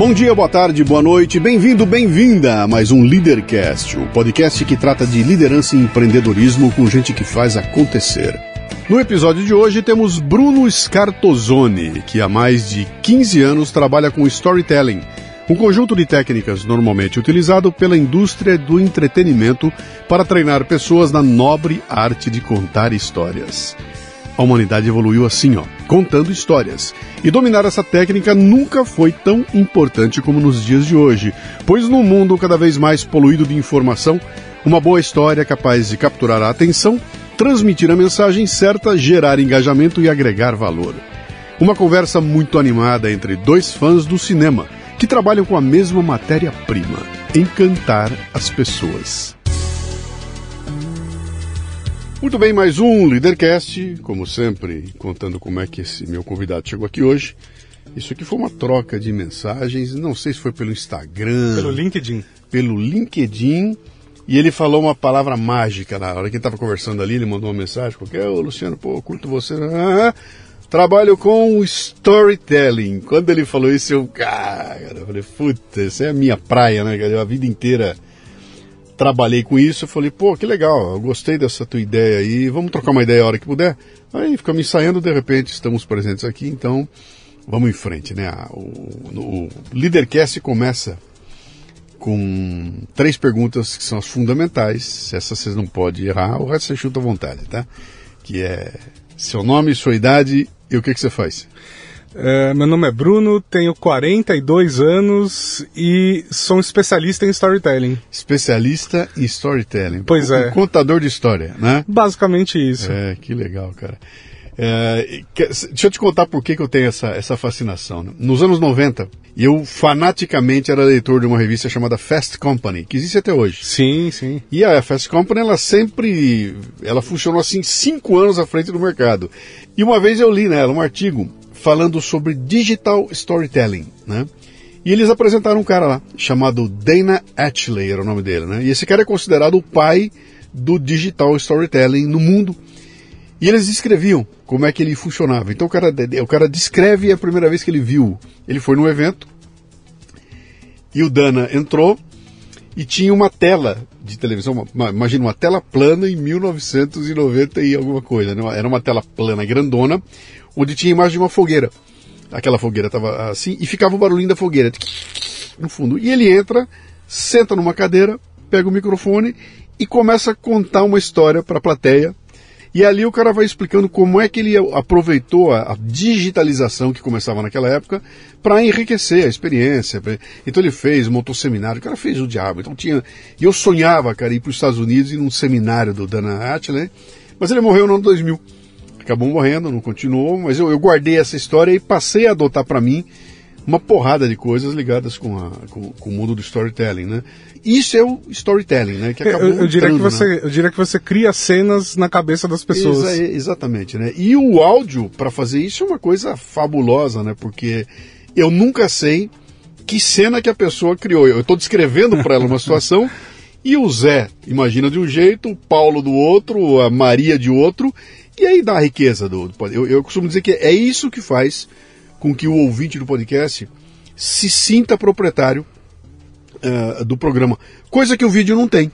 Bom dia, boa tarde, boa noite, bem-vindo, bem-vinda a mais um Leadercast, o podcast que trata de liderança e empreendedorismo com gente que faz acontecer. No episódio de hoje temos Bruno Scartozoni, que há mais de 15 anos trabalha com storytelling, um conjunto de técnicas normalmente utilizado pela indústria do entretenimento para treinar pessoas na nobre arte de contar histórias. A humanidade evoluiu assim, ó, contando histórias. E dominar essa técnica nunca foi tão importante como nos dias de hoje, pois num mundo cada vez mais poluído de informação, uma boa história capaz de capturar a atenção, transmitir a mensagem certa, gerar engajamento e agregar valor. Uma conversa muito animada entre dois fãs do cinema, que trabalham com a mesma matéria-prima: encantar as pessoas. Muito bem, mais um Leadercast, como sempre, contando como é que esse meu convidado chegou aqui hoje. Isso aqui foi uma troca de mensagens, não sei se foi pelo Instagram. Pelo LinkedIn. Pelo LinkedIn. E ele falou uma palavra mágica na hora que ele estava conversando ali, ele mandou uma mensagem qualquer, ô Luciano, pô, curto você. Ah, trabalho com storytelling. Quando ele falou isso, eu, cara, eu falei, puta, isso é a minha praia, né? A vida inteira trabalhei com isso, eu falei, pô, que legal, eu gostei dessa tua ideia aí, vamos trocar uma ideia a hora que puder. Aí ficamos ensaiando, de repente estamos presentes aqui, então vamos em frente, né? O, o Leadercast começa com três perguntas que são as fundamentais, essas vocês não podem errar, o resto você chuta à vontade, tá? Que é seu nome, sua idade e o que, que você faz. É, meu nome é Bruno, tenho 42 anos e sou um especialista em storytelling. Especialista em storytelling. Pois um, é. Um contador de história, né? Basicamente isso. É, que legal, cara. É, deixa eu te contar por que, que eu tenho essa, essa fascinação. Né? Nos anos 90, eu fanaticamente era leitor de uma revista chamada Fast Company, que existe até hoje. Sim, sim. E a Fast Company, ela sempre, ela funcionou assim cinco anos à frente do mercado. E uma vez eu li nela um artigo falando sobre digital storytelling, né? E eles apresentaram um cara lá, chamado Dana Atchley, era o nome dele, né? E esse cara é considerado o pai do digital storytelling no mundo. E eles descreviam como é que ele funcionava. Então o cara, o cara descreve a primeira vez que ele viu. Ele foi num evento e o Dana entrou e tinha uma tela de televisão, uma, imagina uma tela plana em 1990 e alguma coisa. Né? Era uma tela plana grandona, onde tinha a imagem de uma fogueira. Aquela fogueira estava assim e ficava o barulhinho da fogueira no fundo. E ele entra, senta numa cadeira, pega o microfone e começa a contar uma história para a plateia. E ali o cara vai explicando como é que ele aproveitou a, a digitalização que começava naquela época para enriquecer a experiência. Então ele fez, montou seminário, o cara fez o diabo. Então tinha. E eu sonhava, cara, ir para os Estados Unidos e num seminário do Dana Atley, mas ele morreu no ano 2000. Acabou morrendo, não continuou, mas eu, eu guardei essa história e passei a adotar para mim uma porrada de coisas ligadas com, a, com, com, o mundo do storytelling, né? Isso é o storytelling, né? Que acabou eu, eu, diria entrando, que você, né? eu diria que você cria cenas na cabeça das pessoas. Exa exatamente, né? E o áudio para fazer isso é uma coisa fabulosa, né? Porque eu nunca sei que cena que a pessoa criou. Eu estou descrevendo para ela uma situação e o Zé imagina de um jeito, o Paulo do outro, a Maria de outro, e aí dá a riqueza do. Eu, eu costumo dizer que é isso que faz com que o ouvinte do podcast se sinta proprietário uh, do programa. Coisa que o vídeo não tem.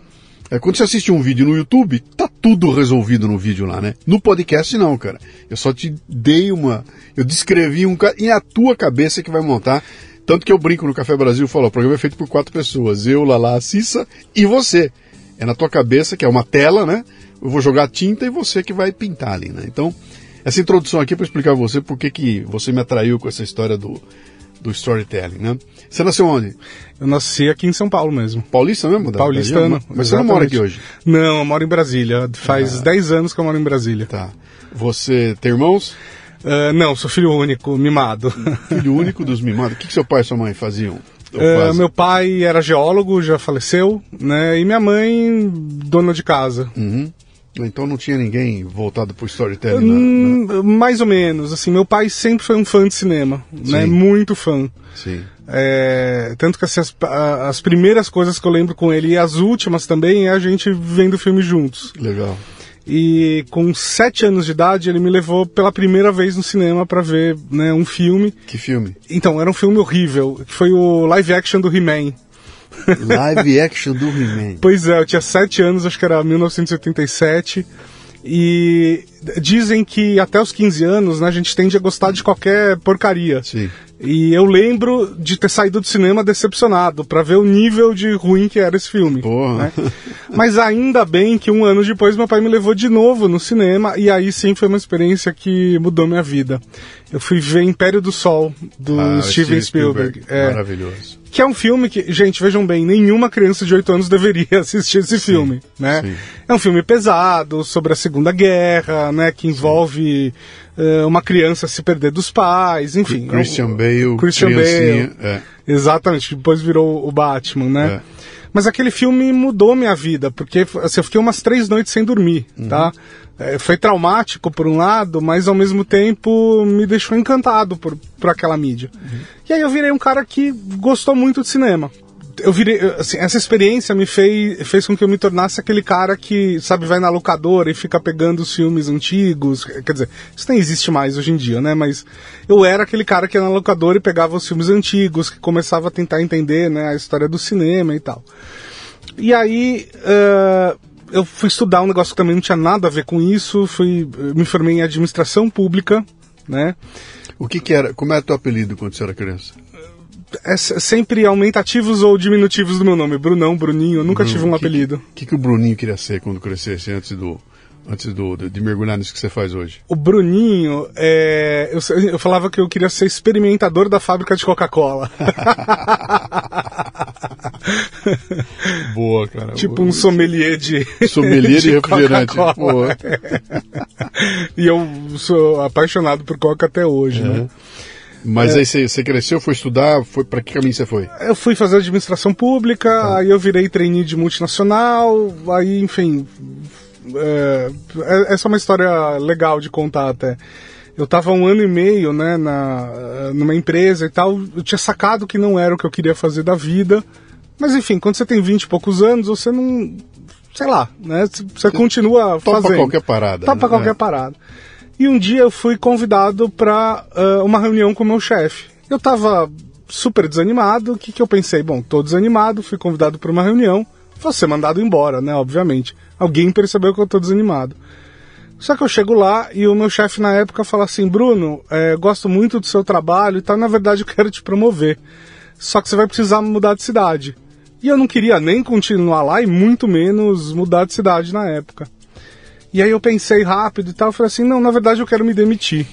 É, quando você assiste um vídeo no YouTube, tá tudo resolvido no vídeo lá, né? No podcast não, cara. Eu só te dei uma. Eu descrevi um. E é a tua cabeça que vai montar. Tanto que eu brinco no Café Brasil e falo: o programa é feito por quatro pessoas. Eu, Lala, Cissa e você. É na tua cabeça, que é uma tela, né? Eu vou jogar tinta e você que vai pintar ali, né? Então, essa introdução aqui é para explicar a você por que, que você me atraiu com essa história do, do storytelling, né? Você nasceu onde? Eu nasci aqui em São Paulo mesmo. Paulista mesmo? Paulistano. Mas você não mora aqui hoje? Não, eu moro em Brasília. Faz ah. 10 anos que eu moro em Brasília. Tá. Você tem irmãos? Uh, não, sou filho único, mimado. Filho único dos mimados. O que, que seu pai e sua mãe faziam? Uh, meu pai era geólogo, já faleceu, né? E minha mãe, dona de casa. Uhum. Então não tinha ninguém voltado para o storytelling? Hum, na, na... Mais ou menos. Assim, meu pai sempre foi um fã de cinema, né? Sim. né? Muito fã. Sim. É, tanto que assim, as, as primeiras coisas que eu lembro com ele e as últimas também é a gente vendo filme juntos. Legal. E com sete anos de idade ele me levou pela primeira vez no cinema para ver né, um filme. Que filme? Então era um filme horrível, que foi o live action do He-Man. Live action do He-Man. Pois é, eu tinha 7 anos, acho que era 1987. E dizem que até os 15 anos, né, a gente tende a gostar de qualquer porcaria. Sim. E eu lembro de ter saído do cinema decepcionado para ver o nível de ruim que era esse filme. Porra. Né? Mas ainda bem que um ano depois meu pai me levou de novo no cinema e aí sim foi uma experiência que mudou minha vida. Eu fui ver Império do Sol, do ah, Steven, Spielberg. Spielberg. É, Maravilhoso. Que é um filme que, gente, vejam bem, nenhuma criança de 8 anos deveria assistir esse sim, filme, né? Sim. É um filme pesado, sobre a Segunda Guerra, né? Que envolve uh, uma criança se perder dos pais, enfim. Christian Bale, Christian Bale. É. Exatamente, depois virou o Batman, né? É. Mas aquele filme mudou minha vida, porque assim, eu fiquei umas três noites sem dormir, uhum. tá? É, foi traumático por um lado, mas ao mesmo tempo me deixou encantado por, por aquela mídia. Uhum. E aí eu virei um cara que gostou muito de cinema eu virei, assim, essa experiência me fez, fez com que eu me tornasse aquele cara que, sabe, vai na locadora e fica pegando os filmes antigos. Quer dizer, isso nem existe mais hoje em dia, né? Mas eu era aquele cara que ia na locadora e pegava os filmes antigos, que começava a tentar entender, né, a história do cinema e tal. E aí, uh, eu fui estudar um negócio que também não tinha nada a ver com isso, fui, me formei em administração pública, né? O que que era, como era teu apelido quando você era criança? É sempre aumentativos ou diminutivos do meu nome. Brunão, Bruninho, eu nunca Bruno, tive um que, apelido. O que, que o Bruninho queria ser quando crescesse, antes do, antes do, de, mergulhar nisso que você faz hoje? O Bruninho, é, eu, eu falava que eu queria ser experimentador da fábrica de Coca-Cola. Boa, cara. Tipo um sommelier de. Sommelier de, de refrigerante. Boa. e eu sou apaixonado por Coca até hoje, né? Mas é. aí você, cresceu, foi estudar, foi para que caminho você foi? Eu fui fazer administração pública, ah. aí eu virei trainee de multinacional, aí enfim, é, é, essa é uma história legal de contar até. Eu estava um ano e meio, né, na, numa empresa e tal, eu tinha sacado que não era o que eu queria fazer da vida, mas enfim, quando você tem 20 e poucos anos, você não, sei lá, né, você continua Topa fazendo. qualquer parada. Topa né? qualquer é. parada. E um dia eu fui convidado para uh, ah, uma reunião com o meu chefe. Eu estava super desanimado. O que, que eu pensei? Bom, tô desanimado, fui convidado para uma reunião, vou ser mandado embora, né? Obviamente. Alguém percebeu que eu tô desanimado. Só que eu chego lá e o meu chefe na época fala assim: Bruno, é, gosto muito do seu trabalho e tal, na verdade eu quero te promover. Só que você vai precisar mudar de cidade. E eu não queria nem continuar lá e muito menos mudar de cidade na época. E aí eu pensei rápido e tal, falei assim, não, na verdade eu quero me demitir.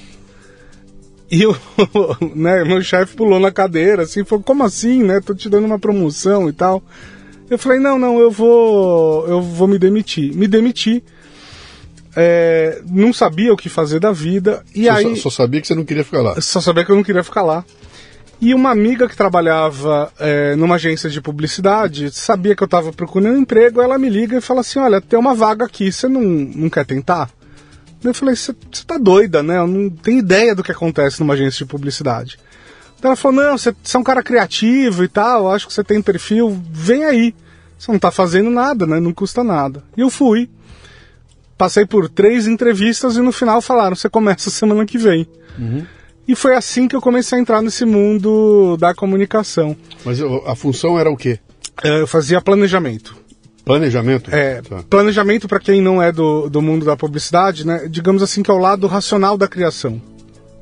E o né, meu chefe pulou na cadeira, assim, falou, como assim, né? Tô te dando uma promoção e tal. Eu falei, não, não, eu vou. Eu vou me demitir. Me demiti. É, não sabia o que fazer da vida. E só, aí. Só sabia que você não queria ficar lá. Só sabia que eu não queria ficar lá. E uma amiga que trabalhava é, numa agência de publicidade sabia que eu estava procurando emprego. Ela me liga e fala assim: Olha, tem uma vaga aqui, você não, não quer tentar? Eu falei: Você tá doida, né? Eu não tenho ideia do que acontece numa agência de publicidade. Então ela falou: Não, você é um cara criativo e tal, acho que você tem perfil, vem aí. Você não tá fazendo nada, né? Não custa nada. E eu fui. Passei por três entrevistas e no final falaram: Você começa semana que vem. Uhum. E foi assim que eu comecei a entrar nesse mundo da comunicação. Mas a função era o quê? É, eu fazia planejamento. Planejamento? É, tá. planejamento para quem não é do, do mundo da publicidade, né? Digamos assim que é o lado racional da criação.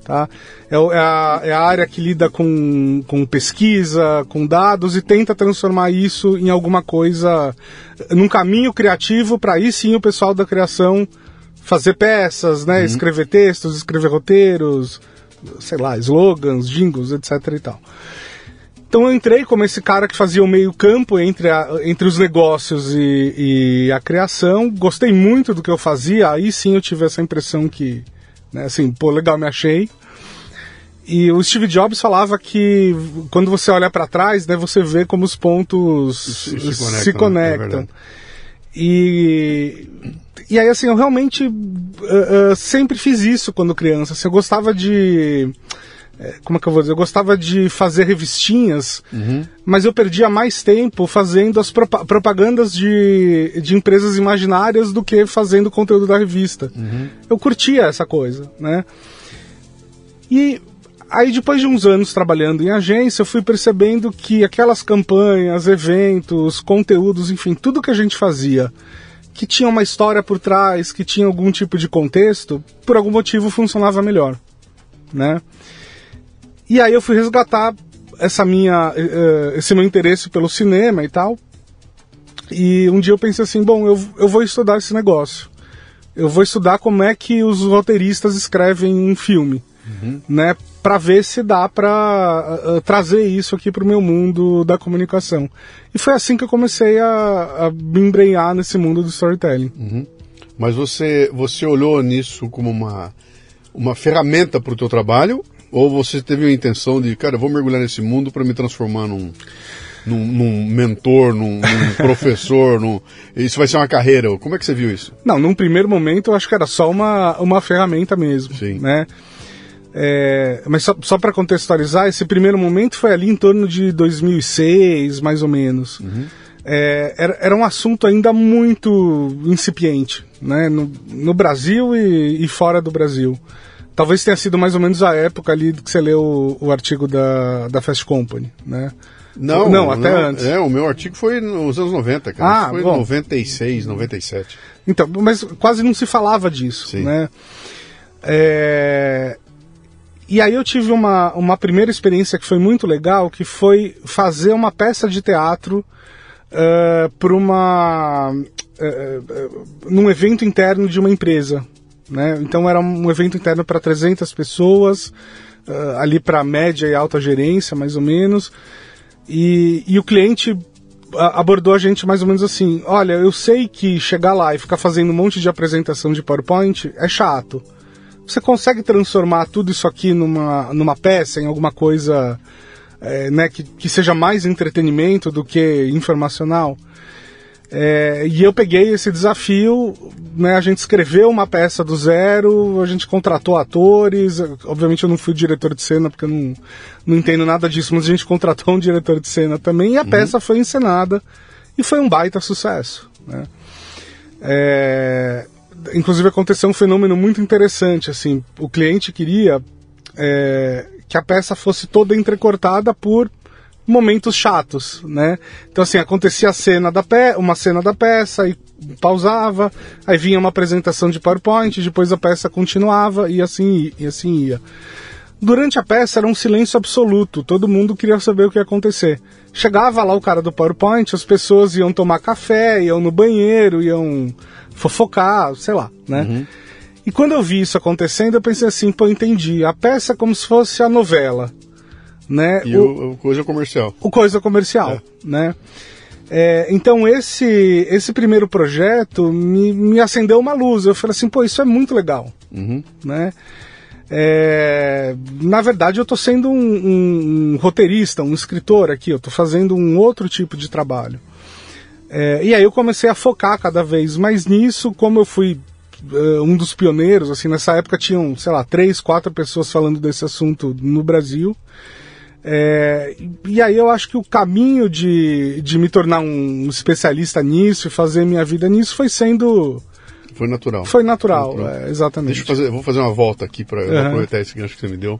Tá? É, é, a, é a área que lida com, com pesquisa, com dados e tenta transformar isso em alguma coisa, num caminho criativo para aí sim o pessoal da criação fazer peças, né? Uhum. Escrever textos, escrever roteiros, sei lá, slogans, jingles, etc e tal. Então eu entrei como esse cara que fazia o meio campo entre, a, entre os negócios e, e, a criação. Gostei muito do que eu fazia. Aí sim eu tive essa impressão que, né, assim, pô, legal, me achei. E o Steve Jobs falava que quando você olha para trás, né, você vê como os pontos se, se conectam. Se conectam. É e e aí, assim, eu realmente uh, uh, sempre fiz isso quando criança. Assim, eu gostava de. Eh, como é que eu vou dizer? Eu gostava de fazer revistinhas, uhum. mas eu perdia mais tempo fazendo as propagandas de, de empresas imaginárias do que fazendo o conteúdo da revista. Uhum. Eu curtia essa coisa, né? E aí, depois de uns anos trabalhando em agência, eu fui percebendo que aquelas campanhas, eventos, conteúdos, enfim, tudo que a gente fazia que tinha uma história por trás, que tinha algum tipo de contexto, por algum motivo funcionava melhor, né? E aí eu fui resgatar essa minha, uh, esse meu interesse pelo cinema e tal. E um dia eu pensei assim, bom, eu, eu vou estudar esse negócio. Eu vou estudar como é que os roteiristas escrevem um filme, uhum. né? para ver se dá para uh, uh, trazer isso aqui para o meu mundo da comunicação. E foi assim que eu comecei a, a me embrenhar nesse mundo do storytelling. Uhum. Mas você, você olhou nisso como uma, uma ferramenta para o teu trabalho? Ou você teve a intenção de, cara, eu vou mergulhar nesse mundo para me transformar num, num, num mentor, num, num professor, num... isso vai ser uma carreira? Como é que você viu isso? Não, num primeiro momento eu acho que era só uma, uma ferramenta mesmo, Sim. né? É, mas só, só para contextualizar, esse primeiro momento foi ali em torno de 2006, mais ou menos. Uhum. É, era, era um assunto ainda muito incipiente, né? no, no Brasil e, e, fora do Brasil. Talvez tenha sido mais ou menos a época ali que você leu o, o artigo da, da Fast Company, né? Não, não, até não, antes. É, o meu artigo foi nos anos 90, cara. Ah, foi bom. 96, 97. Então, mas quase não se falava disso, Sim. né? É, e aí eu tive uma, uma primeira experiência que foi muito legal, que foi fazer uma peça de teatro uh, eh, para uma uh, uh, num evento interno de uma empresa, né? Então era um evento interno para 300 pessoas, ali para média e alta gerência, mais ou menos. E, e o cliente abordou a gente mais ou menos assim: olha, eu sei que chegar lá e ficar fazendo um monte de apresentação de PowerPoint é chato você consegue transformar tudo isso aqui numa, numa peça, em alguma coisa é, né, que, que seja mais entretenimento do que informacional. É, e eu peguei esse desafio, né, a gente escreveu uma peça do zero, a gente contratou atores, obviamente eu não fui diretor de cena porque eu não, não entendo nada disso, mas a gente contratou um diretor de cena também e a uhum. peça foi encenada e foi um baita sucesso. Né? É, inclusive aconteceu um fenômeno muito interessante, assim, o cliente queria é, que a peça fosse toda entrecortada por momentos chatos, né? Então assim, acontecia a cena da pe uma cena da peça e pausava, aí vinha uma apresentação de PowerPoint, depois a peça continuava e assim e assim ia. Durante a peça era um silêncio absoluto, todo mundo queria saber o que ia acontecer. Chegava lá o cara do PowerPoint, as pessoas iam tomar café, iam no banheiro, iam fofocar, sei lá, né? Uhum. E quando eu vi isso acontecendo, eu pensei assim, pô, entendi. A peça é como se fosse a novela, né? E o, o coisa comercial. O coisa comercial, é. né? É, então esse esse primeiro projeto me, me acendeu uma luz. Eu falei assim, pô, isso é muito legal, uhum. né? É, na verdade, eu estou sendo um, um, um, roteirista, um escritor aqui. Eu estou fazendo um outro tipo de trabalho. É, e aí eu comecei a focar cada vez mais nisso, como eu fui uh, um dos pioneiros, assim, nessa época tinham, sei lá, três, quatro pessoas falando desse assunto no Brasil. É, e aí eu acho que o caminho de, de me tornar um especialista nisso e fazer minha vida nisso foi sendo. Foi natural. Foi natural, Foi natural. É, exatamente. Deixa eu fazer, vou fazer uma volta aqui para uhum. aproveitar esse gancho que você me deu.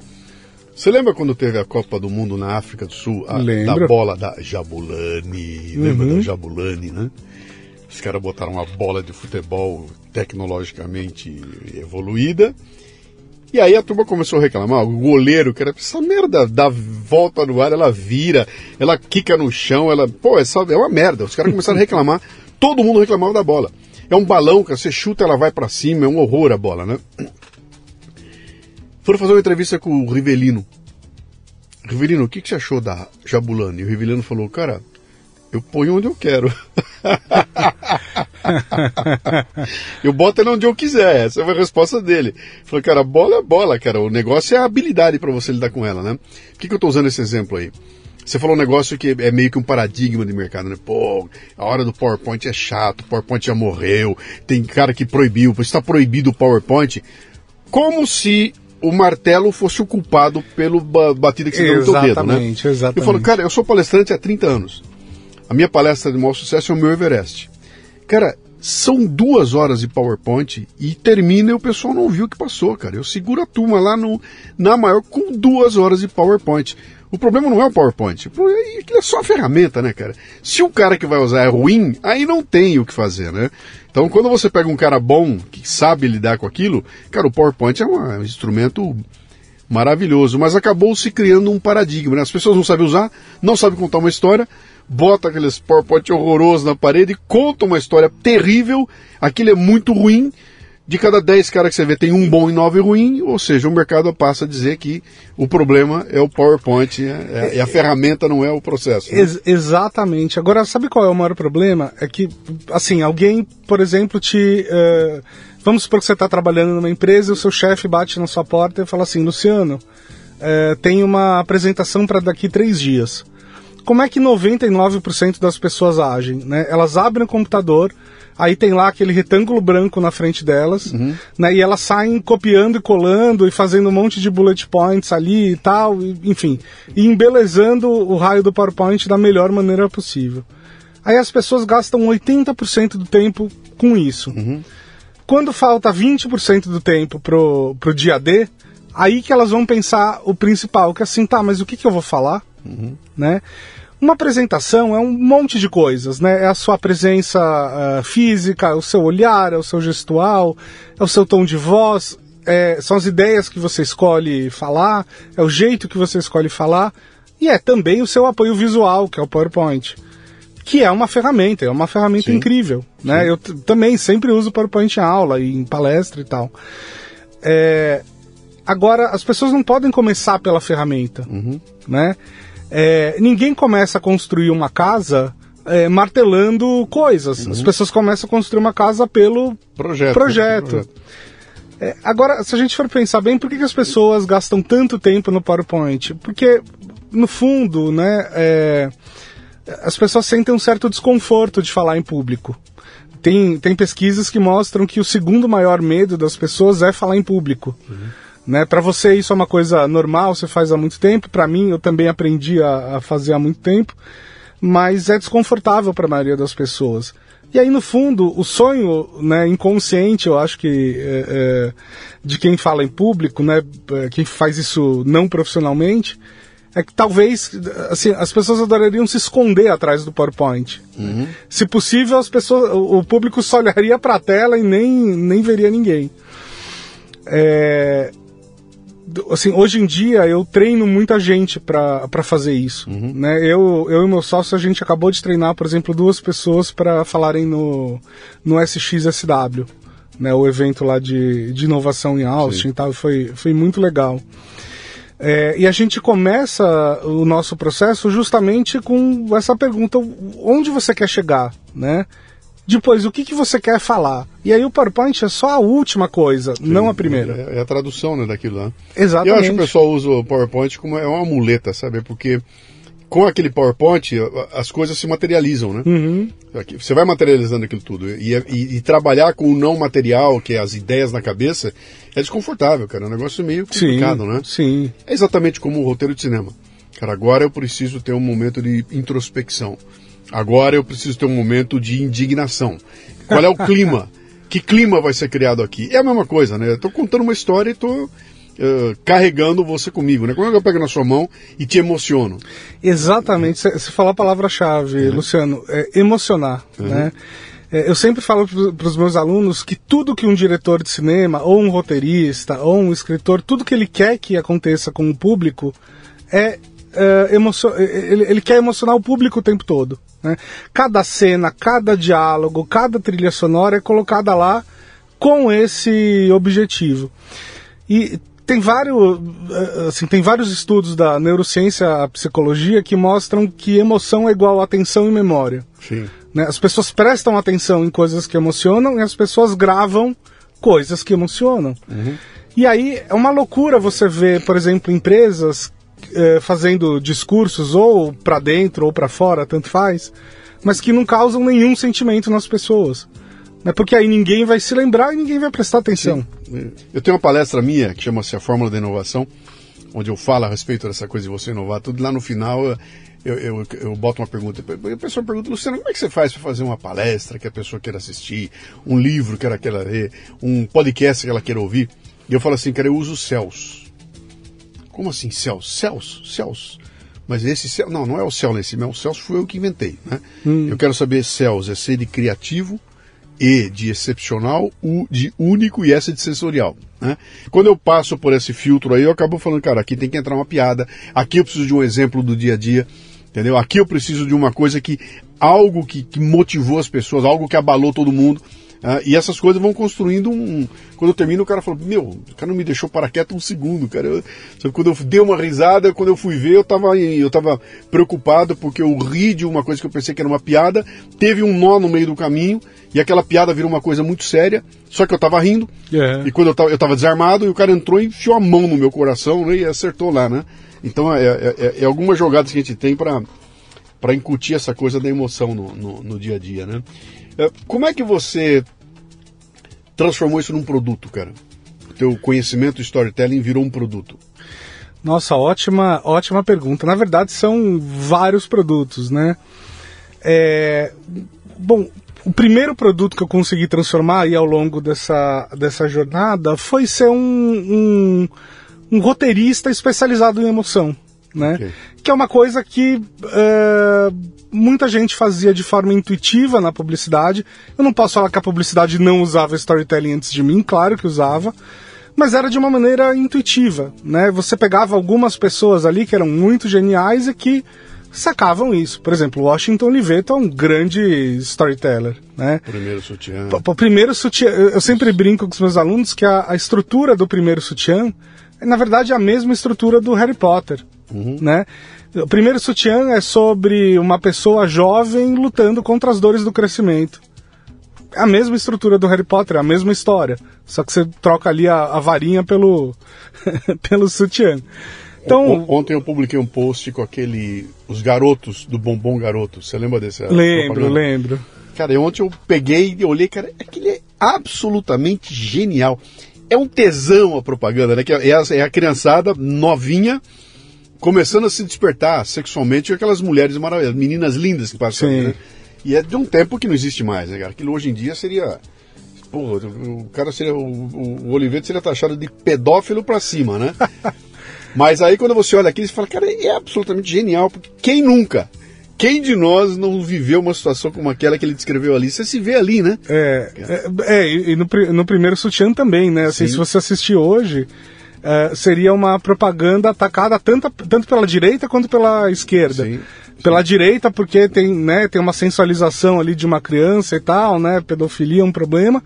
Você lembra quando teve a Copa do Mundo na África do Sul? A, da bola da Jabulani. Uhum. Lembra da Jabulani, né? Os caras botaram uma bola de futebol tecnologicamente evoluída. E aí a turma começou a reclamar, o goleiro, que era essa merda dá volta no ar, ela vira, ela quica no chão, ela. Pô, é, só, é uma merda. Os caras começaram a reclamar, todo mundo reclamava da bola. É um balão que você chuta, ela vai para cima, é um horror a bola, né? Foram fazer uma entrevista com o Rivelino. Rivelino, o que, que você achou da Jabulani? E o Rivelino falou, cara, eu ponho onde eu quero. eu boto ele onde eu quiser. Essa foi a resposta dele. Falou, cara, bola é bola, cara. O negócio é a habilidade para você lidar com ela, né? Por que, que eu estou usando esse exemplo aí? Você falou um negócio que é meio que um paradigma de mercado, né? Pô, a hora do PowerPoint é chato, o PowerPoint já morreu, tem cara que proibiu, está proibido o PowerPoint. Como se o martelo fosse o culpado pelo batida que você deu no teu dedo, né? Exatamente, exatamente. Eu falo, cara, eu sou palestrante há 30 anos. A minha palestra de maior sucesso é o meu Everest. Cara, são duas horas de PowerPoint e termina e o pessoal não viu o que passou, cara. Eu seguro a turma lá no, na maior com duas horas de PowerPoint. O problema não é o PowerPoint, aquilo é só uma ferramenta, né, cara? Se o cara que vai usar é ruim, aí não tem o que fazer, né? Então, quando você pega um cara bom, que sabe lidar com aquilo, cara, o PowerPoint é um instrumento maravilhoso, mas acabou se criando um paradigma, né? As pessoas não sabem usar, não sabem contar uma história, bota aqueles PowerPoint horrorosos na parede, conta uma história terrível, aquilo é muito ruim. De cada 10 caras que você vê, tem um bom e nove ruim, ou seja, o mercado passa a dizer que o problema é o PowerPoint é, é, a ferramenta não é o processo. Né? Ex exatamente. Agora, sabe qual é o maior problema? É que, assim, alguém, por exemplo, te. Uh, vamos supor que você está trabalhando numa empresa e o seu chefe bate na sua porta e fala assim: Luciano, uh, tem uma apresentação para daqui três dias como é que 99% das pessoas agem? Né? Elas abrem o computador, aí tem lá aquele retângulo branco na frente delas, uhum. né? E elas saem copiando e colando e fazendo um monte de bullet points ali e tal, e, enfim, e embelezando o raio do PowerPoint da melhor maneira possível. Aí as pessoas gastam 80% do tempo com isso. Uhum. Quando falta 20% do tempo pro, pro dia D, aí que elas vão pensar o principal, que é assim, tá, mas o que, que eu vou falar? Uhum. Né? Uma apresentação é um monte de coisas, né? É a sua presença uh, física, é o seu olhar, é o seu gestual, é o seu tom de voz, é, são as ideias que você escolhe falar, é o jeito que você escolhe falar, e é também o seu apoio visual, que é o PowerPoint. Que é uma ferramenta, é uma ferramenta Sim. incrível. Né? Eu também sempre uso PowerPoint em aula e em palestra e tal. É, agora, as pessoas não podem começar pela ferramenta. Uhum. Né? É, ninguém começa a construir uma casa é, martelando coisas. Uhum. As pessoas começam a construir uma casa pelo projeto. projeto. É, agora, se a gente for pensar bem, por que, que, as pessoas gastam tanto tempo no PowerPoint? Porque, no fundo, né, é, as pessoas sentem um certo desconforto de falar em público. Tem, tem pesquisas que mostram que o segundo maior medo das pessoas é falar em público. Uhum. Né? Para você isso é uma coisa normal, você faz há muito tempo. Para mim, eu também aprendi a, a, fazer há muito tempo, mas é desconfortável para a maioria das pessoas. E aí, no fundo, o sonho né, inconsciente, eu acho que é, é, de quem fala em público, né, é, quem faz isso não profissionalmente, é que talvez assim, as pessoas adorariam se esconder atrás do PowerPoint. Uhum. Se possível, as pessoas, o, o público só olharia para a tela e nem, nem veria ninguém. É, assim, hoje em dia eu treino muita gente para fazer isso. Uhum. Né? Eu, eu e meu sócio, a gente acabou de treinar, por exemplo, duas pessoas para falarem no, no SXSW, né? o evento lá de, de inovação em Austin e tal. Foi, foi muito legal. É, e a gente começa o nosso processo justamente com essa pergunta: onde você quer chegar? Né? Depois, o que, que você quer falar? E aí o PowerPoint é só a última coisa, Sim, não a primeira. É, é, a tradução né, daquilo lá. Exatamente. E eu acho que o pessoal usa o PowerPoint como é uma muleta, sabe? Porque com aquele PowerPoint as coisas se materializam, né? Uhum. Você vai materializando aquilo tudo. E, e, e, trabalhar com o não material, que é as ideias na cabeça, é desconfortável, cara. É um negócio meio complicado, sim, né? Sim. É exatamente como o roteiro de cinema. Cara, agora eu preciso ter um momento de introspecção. Agora eu preciso ter um momento de indignação. Qual é o clima? que clima vai ser criado aqui? É a mesma coisa, né? Eu tô contando uma história e tô uh, carregando você comigo, né? Como é que eu pego na sua mão e te emociono? Exatamente. Você falou a palavra-chave, uhum. Luciano, é emocionar, uhum. né? É, eu sempre falo para os meus alunos que tudo que um diretor de cinema, ou um roteirista, ou um escritor, tudo que ele quer que aconteça com o público é emocio ele, ele, quer emocionar o público o tempo todo. Né? Cada cena, cada diálogo, cada trilha sonora é colocada lá com esse objetivo. E tem vários, assim, tem vários estudos da neurociência, a psicologia, que mostram que emoção é igual a atenção e memória. Sim. Né? As pessoas prestam atenção em coisas que emocionam e as pessoas gravam coisas que emocionam. Uhum. E aí é uma loucura você ver, por exemplo, empresas é, fazendo discursos ou para dentro ou para fora, tanto faz, mas que não causam nenhum sentimento nas pessoas. Né? Porque aí ninguém vai se lembrar e ninguém vai prestar atenção. Sim. Eu tenho uma palestra minha que chama-se A Fórmula da Inovação, onde eu falo a respeito dessa coisa de você inovar tudo. Lá no final eu, eu, eu boto uma pergunta. A pessoa pergunta, Luciano, como é que você faz para fazer uma palestra que a pessoa queira assistir, um livro que ela queira ler, um podcast que ela queira ouvir? E eu falo assim, cara, eu uso céus. Como assim céus? Céus? Céus. Mas esse céu. Não, não é o céu nesse, o céus foi eu que inventei. Né? Hum. Eu quero saber céus é ser de criativo, E de excepcional, U de único e S de sensorial. Né? Quando eu passo por esse filtro aí, eu acabo falando, cara, aqui tem que entrar uma piada, aqui eu preciso de um exemplo do dia a dia, entendeu? Aqui eu preciso de uma coisa que. algo que, que motivou as pessoas, algo que abalou todo mundo. Ah, e essas coisas vão construindo um. Quando eu termino, o cara fala: Meu, o cara não me deixou parar quieto um segundo, cara. Eu, sabe, quando eu dei uma risada, quando eu fui ver, eu tava, eu tava preocupado porque eu ri de uma coisa que eu pensei que era uma piada, teve um nó no meio do caminho, e aquela piada virou uma coisa muito séria, só que eu tava rindo, yeah. e quando eu tava, eu tava desarmado, e o cara entrou e enfiou a mão no meu coração né, e acertou lá, né? Então é, é, é, é algumas jogadas que a gente tem para para incutir essa coisa da emoção no, no, no dia a dia, né? É, como é que você transformou isso num produto, cara? O teu conhecimento storytelling virou um produto. Nossa, ótima, ótima pergunta. Na verdade, são vários produtos, né? É, bom, o primeiro produto que eu consegui transformar aí ao longo dessa, dessa jornada foi ser um, um, um roteirista especializado em emoção né? Okay. Que é uma coisa que uh, muita gente fazia de forma intuitiva na publicidade. Eu não posso falar que a publicidade não usava storytelling antes de mim, claro que usava, mas era de uma maneira intuitiva, né? Você pegava algumas pessoas ali que eram muito geniais e que sacavam isso. Por exemplo, Washington Oliveto é um grande storyteller, né? Primeiro sutiã. O primeiro sutiã, eu sempre brinco com os meus alunos que a, a estrutura do primeiro sutiã é, na verdade, a mesma estrutura do Harry Potter uhum. né? O primeiro sutiã é sobre uma pessoa jovem lutando contra as dores do crescimento. É a mesma estrutura do Harry Potter, é a mesma história. Só que você troca ali a, a varinha pelo, pelo sutiã. Então, Ontem eu publiquei um post com aquele. Os garotos do Bombom Garoto. Você lembra desse? Lembro, propaganda? lembro. Cara, ontem eu peguei e olhei, cara, aquele é absolutamente genial. É um tesão a propaganda, né? Que é a, é a criançada novinha começando a se despertar sexualmente aquelas mulheres maravilhosas, meninas lindas que passam, né? E é de um tempo que não existe mais, né, cara? Aquilo hoje em dia seria. Pô, o cara seria. O, o, Oliveto seria taxado de pedófilo pra cima, né? Mas aí quando você olha aqui, você fala, cara, é absolutamente genial, porque quem nunca? Quem de nós não viveu uma situação como aquela que ele descreveu ali? Você se vê ali, né? É, é, é e no, no primeiro sutiã também, né? Assim, se você assistir hoje, é, seria uma propaganda atacada tanto, tanto pela direita quanto pela esquerda. Sim, sim. Pela direita, porque tem, né, tem uma sensualização ali de uma criança e tal, né? Pedofilia é um problema.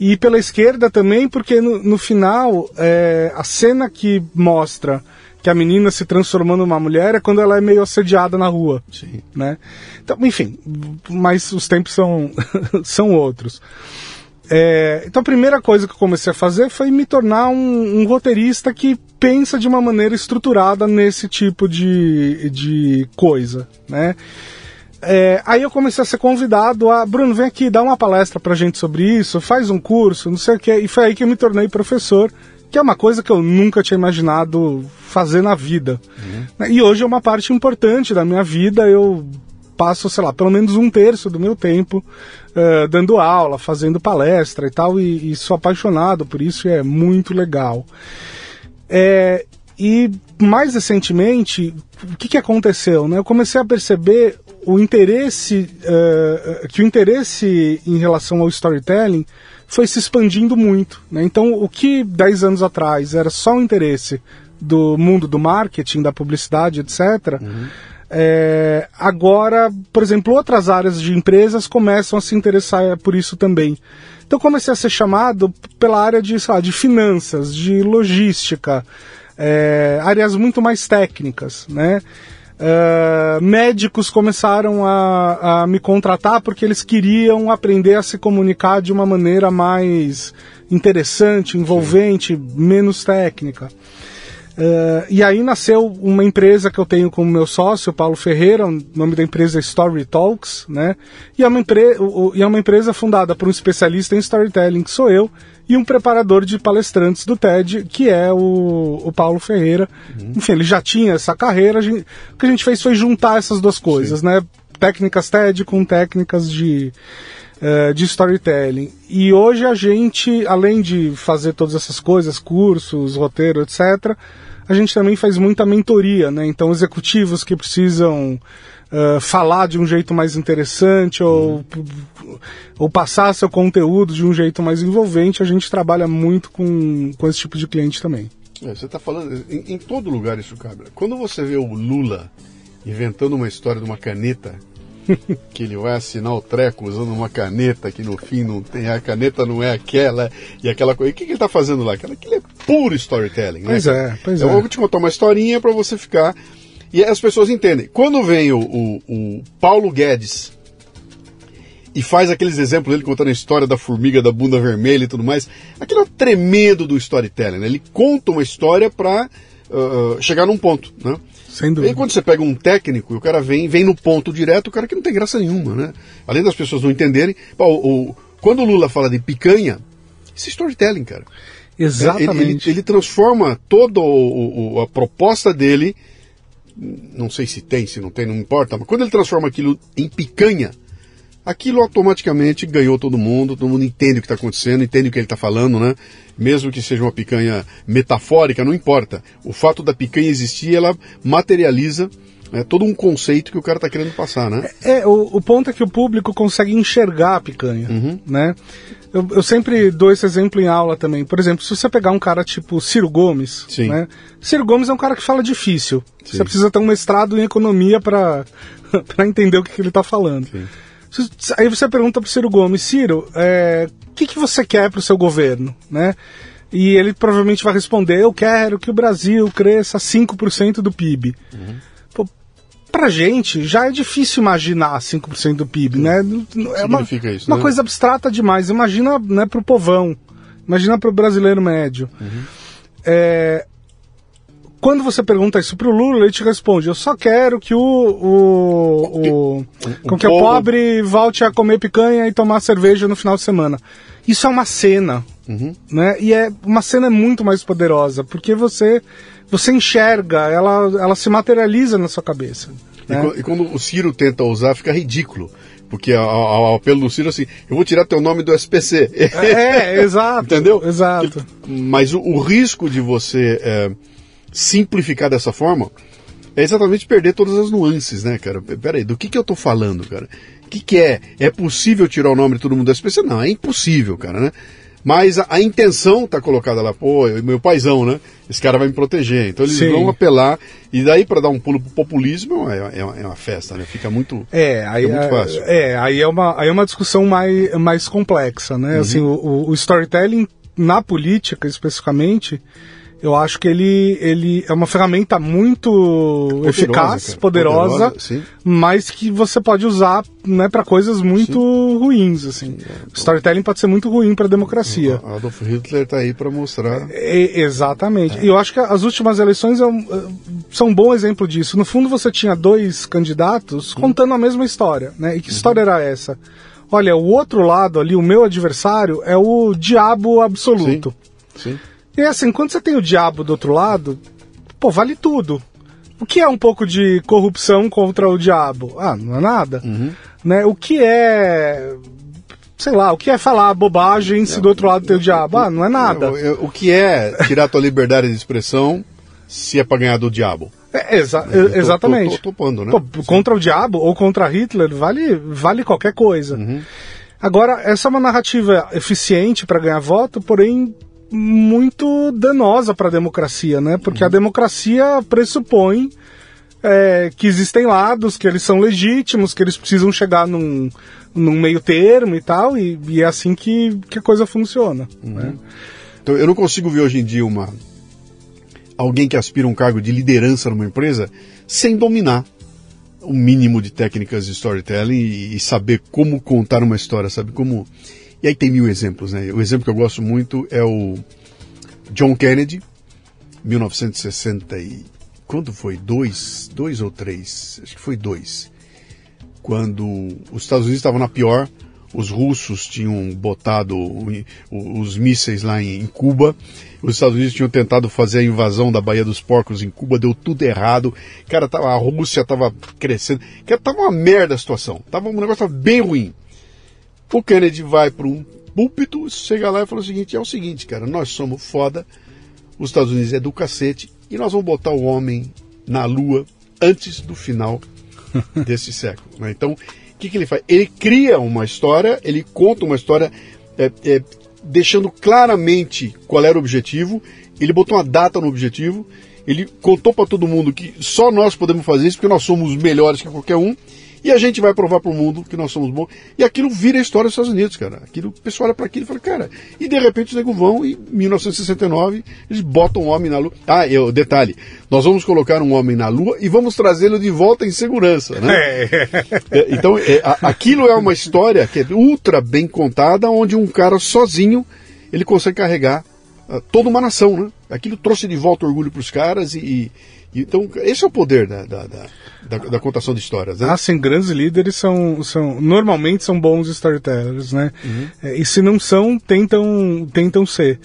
E pela esquerda também, porque no, no final, é, a cena que mostra que a menina se transformando numa mulher é quando ela é meio assediada na rua. Sim. Né? Então, enfim, mas os tempos são, são outros. É, então a primeira coisa que eu comecei a fazer foi me tornar um, um roteirista que pensa de uma maneira estruturada nesse tipo de, de coisa, né? É, aí eu comecei a ser convidado a Bruno, vem aqui, dá uma palestra pra gente sobre isso, faz um curso, não sei o que, e foi aí que eu me tornei professor, que é uma coisa que eu nunca tinha imaginado fazer na vida. Uhum. E hoje é uma parte importante da minha vida, eu passo, sei lá, pelo menos um terço do meu tempo uh, dando aula, fazendo palestra e tal, e, e, sou apaixonado por isso e é muito legal. É, e mais recentemente, o que, que aconteceu? Né? Eu comecei a perceber o interesse, uh, que o interesse em relação ao storytelling foi se expandindo muito. Né? Então, o que 10 anos atrás era só o interesse do mundo do marketing, da publicidade, etc., uhum é, agora, por exemplo, outras áreas de empresas começam a se interessar por isso também. Então comecei a ser chamado pela área de, lá, de finanças, de logística, é, áreas muito mais técnicas, né? Uh, médicos começaram a, a, me contratar porque eles queriam aprender a se comunicar de uma maneira mais interessante, envolvente, Sim. menos técnica. Uh, e aí nasceu uma empresa que eu tenho como meu sócio, Paulo Ferreira, o nome da empresa é Story Talks, né? E é, uma empre e é uma empresa fundada por um especialista em storytelling, que sou eu, e um preparador de palestrantes do TED, que é o, o Paulo Ferreira. Uhum. Enfim, ele já tinha essa carreira, gente, o que a gente fez foi juntar essas duas coisas, Sim. né? Técnicas TED com técnicas de, uh, de storytelling. E hoje a gente, além de fazer todas essas coisas, cursos, roteiro, etc., a gente também faz muita mentoria, né? Então, executivos que precisam uh, falar de um jeito mais interessante ou, ou passar seu conteúdo de um jeito mais envolvente, a gente trabalha muito com, com esse tipo de cliente também. É, você está falando, em, em, todo lugar isso cabe. Quando você vê o Lula inventando uma história de uma caneta que ele vai assinar o treco usando uma caneta que no fim não tem, a caneta não é aquela e aquela coisa. E o que, que ele está fazendo lá? Aquilo é puro storytelling, né? Pois é, pois então, é. Eu vou te contar uma historinha para você ficar. E as pessoas entendem. Quando vem o, o, o Paulo Guedes e faz aqueles exemplos dele contando a história da formiga da bunda vermelha e tudo mais, aquilo é tremendo do storytelling, né? Ele conta uma história para uh, chegar num ponto, né? Sem dúvida. E aí quando você pega um técnico e o cara vem, vem no ponto direto, o cara que não tem graça nenhuma, né? Além das pessoas não entenderem. O, o, quando o Lula fala de picanha, isso é storytelling, cara. Exatamente. Ele, ele, ele transforma toda a proposta dele, não sei se tem, se não tem, não importa, mas quando ele transforma aquilo em picanha, aquilo automaticamente ganhou todo mundo, todo mundo entende o que está acontecendo, entende o que ele está falando, né? Mesmo que seja uma picanha metafórica, não importa. O fato da picanha existir, ela materializa né, todo um conceito que o cara está querendo passar, né? É, é, o, o, ponto é que o público consegue enxergar a picanha, uhum. né? Eu, eu, sempre dou esse exemplo em aula também. Por exemplo, se você pegar um cara tipo Ciro Gomes, Sim. né? Ciro Gomes é um cara que fala difícil. Sim. Você precisa ter um mestrado em economia para entender o que, que ele está falando. Sim. Aí você pergunta pro Ciro Gomes, Ciro, é, o que, que você quer pro seu governo, né? E ele provavelmente vai responder, eu quero que o Brasil cresça 5% do PIB. Uhum. Pô, pra gente, já é difícil imaginar 5% do PIB, né? É uma, isso, uma né? coisa abstrata demais. Imagina né, pro povão, imagina pro brasileiro médio. Uhum. É, quando você pergunta isso pro Lula, ele te responde: eu só quero que o. o, o, o com que o pobre volte a comer picanha e tomar cerveja no final de semana. Isso é uma cena. Uhum. Né? E é uma cena muito mais poderosa, porque você você enxerga, ela, ela se materializa na sua cabeça. Né? E, quando o Ciro tenta usar, fica ridículo. Porque ao apelo do Ciro assim, eu vou tirar teu nome do SPC. É, exato. Entendeu? Exato. Mas o, o risco de você. É, simplificar dessa forma é exatamente perder todas as nuances, né, cara? Pera aí, do que, que eu tô falando, cara? O que, que é? É possível tirar o nome de todo mundo da SPC? Não, é impossível, cara, né? Mas a, a intenção está colocada lá, pô, meu paizão, né? Esse cara vai me proteger. Então eles Sim. vão apelar. E daí, para dar um pulo pro populismo, é, é, é, uma festa, né? Fica muito, é, aí, muito fácil. É, aí é uma, aí é uma discussão mais, mais complexa, né? Uhum. Assim, o, o storytelling na política, especificamente, eu acho que ele, ele é uma ferramenta muito poderosa, eficaz, cara. poderosa, poderosa mas que você pode usar né, para coisas muito sim. ruins. Assim. Sim, é, Storytelling pode ser muito ruim para a democracia. Adolf Hitler está aí para mostrar. É, exatamente. É. E eu acho que as últimas eleições é um, são um bom exemplo disso. No fundo, você tinha dois candidatos contando a mesma história. Né? E que história uhum. era essa? Olha, o outro lado ali, o meu adversário, é o diabo absoluto. Sim. sim. E assim, quando você tem o diabo do outro lado, pô, vale tudo. O que é um pouco de corrupção contra o diabo? Ah, não é nada. Uhum. Né? O que é. Sei lá, o que é falar bobagem se do outro lado tem o diabo? Ah, não é nada. O, o que é tirar tua liberdade de expressão se é pra ganhar do diabo? É, exa é, exatamente. Tô, tô, tô topando, né? Pô, contra o diabo ou contra Hitler vale, vale qualquer coisa. Uhum. Agora, essa é uma narrativa eficiente para ganhar voto, porém muito danosa para a democracia, né? Porque uhum. a democracia pressupõe é, que existem lados, que eles são legítimos, que eles precisam chegar num, num meio termo e tal, e, e é assim que, que a coisa funciona. Uhum. Né? Então eu não consigo ver hoje em dia uma alguém que aspira um cargo de liderança numa empresa sem dominar o mínimo de técnicas de storytelling e, e saber como contar uma história, sabe como e aí tem mil exemplos, né? O exemplo que eu gosto muito é o John Kennedy, 1960 e... Quando foi? Dois? Dois ou três? Acho que foi dois. Quando os Estados Unidos estavam na pior, os russos tinham botado os mísseis lá em Cuba, os Estados Unidos tinham tentado fazer a invasão da Baía dos Porcos em Cuba, deu tudo errado. Cara, a Rússia estava crescendo. Cara, tava uma merda a situação. Tava, um negócio tava bem ruim. O Kennedy vai para um púlpito, chega lá e fala o seguinte: é o seguinte, cara, nós somos foda, os Estados Unidos é do cacete, e nós vamos botar o homem na Lua antes do final desse século. Né? Então, o que, que ele faz? Ele cria uma história, ele conta uma história é, é, deixando claramente qual era o objetivo, ele botou uma data no objetivo, ele contou para todo mundo que só nós podemos fazer isso porque nós somos melhores que qualquer um e a gente vai provar para o mundo que nós somos bons. E aquilo vira a história dos Estados Unidos, cara. Aquilo, o pessoal olha para aquilo e fala, cara. E de repente os negros vão, e em 1969, eles botam um homem na Lua. Ah, eu, detalhe: nós vamos colocar um homem na Lua e vamos trazê-lo de volta em segurança, né? É. é então, é, a, aquilo é uma história que é ultra bem contada, onde um cara sozinho ele consegue carregar uh, toda uma nação, né? Aquilo trouxe de volta orgulho para os caras e, e, então esse é o poder da, da, da da, contação de histórias, né? Ah, sim, grandes líderes são, são normalmente são bons storytellers, né? Uhum. É, e se não são, tentam, tentam ser.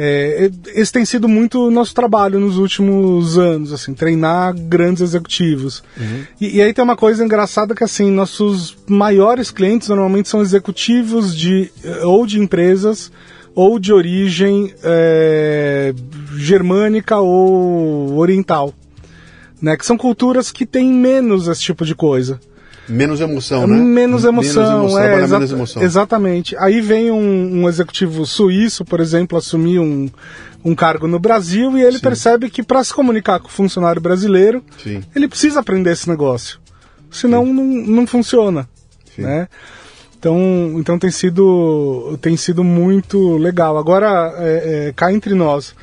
É, esse tem sido muito nosso trabalho nos últimos anos, assim, treinar grandes executivos. Uhum. E, e, aí tem uma coisa engraçada que assim, nossos maiores clientes normalmente são executivos de ou de empresas ou de origem é, germânica ou oriental né? Que são culturas que têm menos esse tipo de coisa. Menos emoção, né? Menos emoção, menos emoção é, exa menos emoção. exatamente. Aí vem um, um, executivo suíço, por exemplo, assumir um, um cargo no Brasil e ele Sim. percebe que para se comunicar com o funcionário brasileiro, Sim. ele precisa aprender esse negócio. Senão não, não funciona, né? Então, então tem sido tem sido muito legal. Agora, é, é, cá entre nós,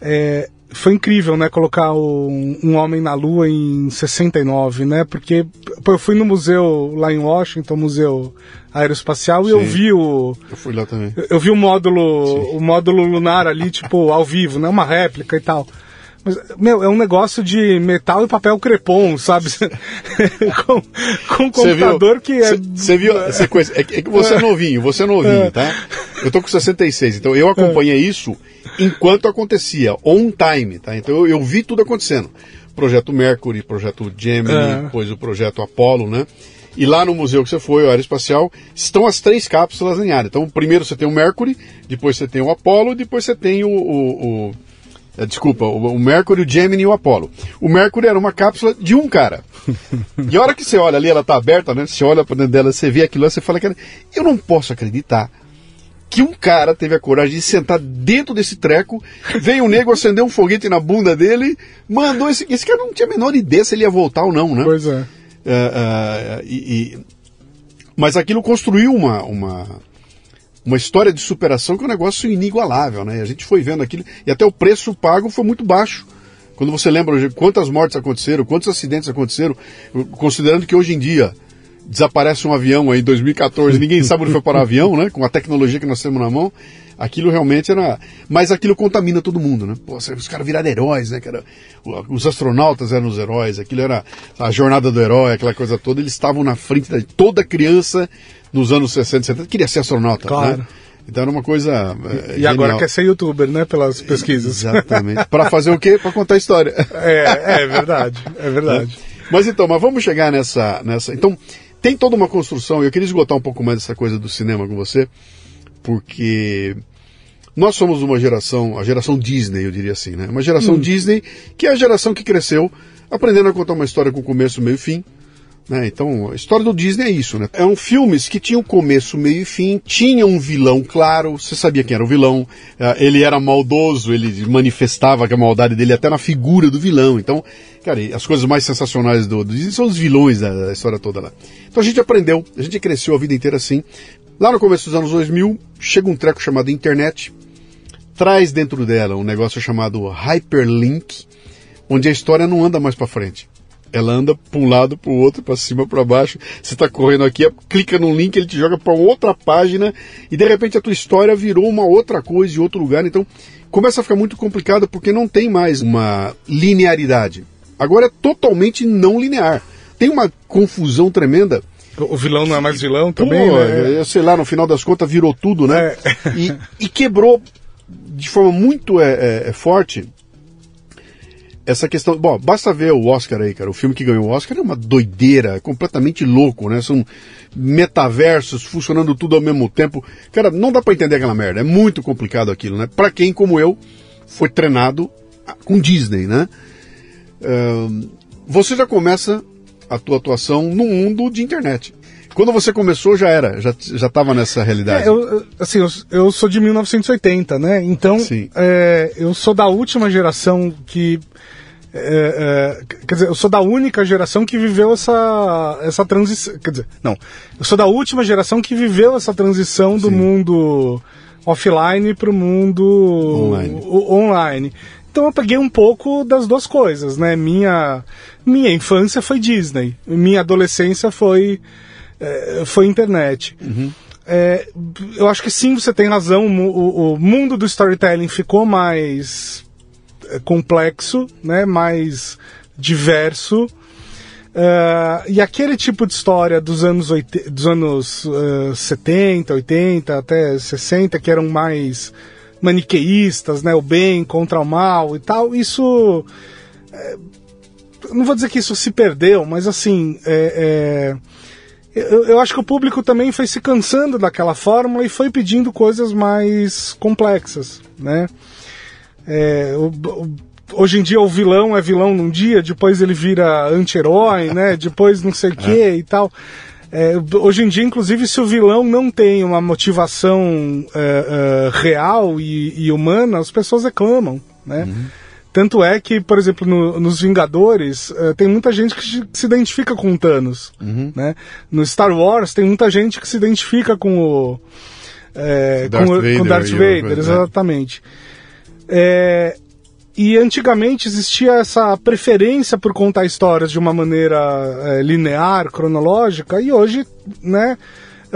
é, foi incrível, né, colocar o, um homem na Lua em 69, né? Porque pô, eu fui no museu lá em Washington, museu aeroespacial, Sim. e eu vi o. Eu fui lá também. Eu, eu vi o módulo, Sim. o módulo lunar ali, tipo, ao vivo, né? Uma réplica e tal. Mas, meu, é um negócio de metal e papel crepom, sabe? com, com um computador viu, que é. Você viu essa coisa? É, que você é novinho, você é novinho, é. tá? Eu tô com 66, então eu acompanhei isso enquanto acontecia, on time, tá? Então eu, eu vi tudo acontecendo. Projeto Mercury, projeto Gemini, é. depois o projeto Apollo, né? E lá no museu que você foi, o Aeroespacial, estão as três cápsulas em área. Então, primeiro você tem o Mercury, depois você tem o Apollo, depois você tem o. o, o é, desculpa, o, o Mercury, o Gemini e o Apollo. O Mercury era uma cápsula de um cara. e a hora que você olha ali, ela está aberta, né? Você olha para dentro dela, você vê aquilo lá, você fala, cara, eu não posso acreditar que um cara teve a coragem de sentar dentro desse treco, veio um nego acender um foguete na bunda dele, mandou esse. Esse cara não tinha a menor ideia se ele ia voltar ou não, né? Pois é. Uh, uh, e, e, mas aquilo construiu uma, uma, uma história de superação que é um negócio inigualável, né? A gente foi vendo aquilo, e até o preço pago foi muito baixo. Quando você lembra de quantas mortes aconteceram, quantos acidentes aconteceram, considerando que hoje em dia desaparece um avião aí em 2014, ninguém sabe onde foi para o avião, né? Com a tecnologia que nós temos na mão, aquilo realmente era. Mas aquilo contamina todo mundo, né? Pô, os caras viraram heróis, né? Era... Os astronautas eram os heróis, aquilo era a jornada do herói, aquela coisa toda. Eles estavam na frente de toda criança nos anos 60, 70 queria ser astronauta, né? claro. né? Então era uma coisa. É, e genial. agora quer ser youtuber, né? Pelas pesquisas. Exatamente. Para fazer o quê? Para contar a história. É, é verdade. É verdade. É. Mas então, mas vamos chegar nessa. nessa... Então, tem toda uma construção, e eu queria esgotar um pouco mais essa coisa do cinema com você, porque nós somos uma geração, a geração Disney, eu diria assim, né? Uma geração hum. Disney que é a geração que cresceu aprendendo a contar uma história com começo, meio e fim. Né? Então, a história do Disney é isso, né? Eram filmes que tinham começo, meio e fim, tinha um vilão claro, você sabia quem era o vilão, eh, ele era maldoso, ele manifestava a maldade dele até na figura do vilão. Então, Cara, as coisas mais sensacionais do, do Disney são os vilões da, da, história toda lá. Então a gente aprendeu, a gente cresceu a vida inteira assim. Lá no começo dos anos 2000, chega um treco chamado internet, traz dentro dela um negócio chamado hyperlink, onde a história não anda mais para frente. Ela anda para um lado, para o outro, para cima, para baixo. Você está correndo aqui, clica num link, ele te joga para outra página e de repente a tua história virou uma outra coisa em outro lugar. Então começa a ficar muito complicado porque não tem mais uma linearidade. Agora é totalmente não linear. Tem uma confusão tremenda. O vilão não é mais vilão também, Pô, né? Sei lá, no final das contas virou tudo, né? É. E, e, quebrou de forma muito é, é, é, forte essa questão. Bom, basta ver o Oscar aí, cara. O filme que ganhou o Oscar é uma doideira, completamente louco, né? São metaversos funcionando tudo ao mesmo tempo. Cara, não dá para entender aquela merda. É muito complicado aquilo, né? Para quem, como eu, foi treinado com Disney, né? você já começa a tua atuação no mundo de internet. Quando você começou já era, já já estava nessa realidade. É, eu, assim, eu, eu, sou de 1980, né? Então, é, eu sou da última geração que é, é, quer dizer, eu sou da única geração que viveu essa, essa transição. Quer dizer, não. Eu sou da última geração que viveu essa transição do Sim. mundo offline para o mundo online. online. Então eu peguei um pouco das duas coisas, né? Minha, minha infância foi Disney, minha adolescência foi, é, foi internet. Uhum. É, eu acho que sim, você tem razão, o, o mundo do storytelling ficou mais é, complexo, né? mais diverso. Uh, e aquele tipo de história dos anos, 80, dos anos uh, 70, 80 até 60, que eram mais maniqueístas, né, o bem contra o mal e tal, isso. É, não vou dizer que isso se perdeu, mas assim. É, é, eu, eu, acho que o público também foi se cansando daquela fórmula e foi pedindo coisas mais complexas, né? É, o, o, hoje em dia o vilão é vilão num dia, depois ele vira anti-herói, né? Depois não sei o que é. e tal. É, hoje em dia, inclusive, se o vilão não tem uma motivação é, é, real e, e, humana, as pessoas reclamam, né? Uhum. Tanto é que, por exemplo, no, nos Vingadores, uh, tem muita gente que se identifica com o Thanos. Uhum. Né? No Star Wars, tem muita gente que se identifica com o. É, Darth com, Vader, com Darth Vader, exatamente. É, e antigamente existia essa preferência por contar histórias de uma maneira é, linear, cronológica, e hoje, né,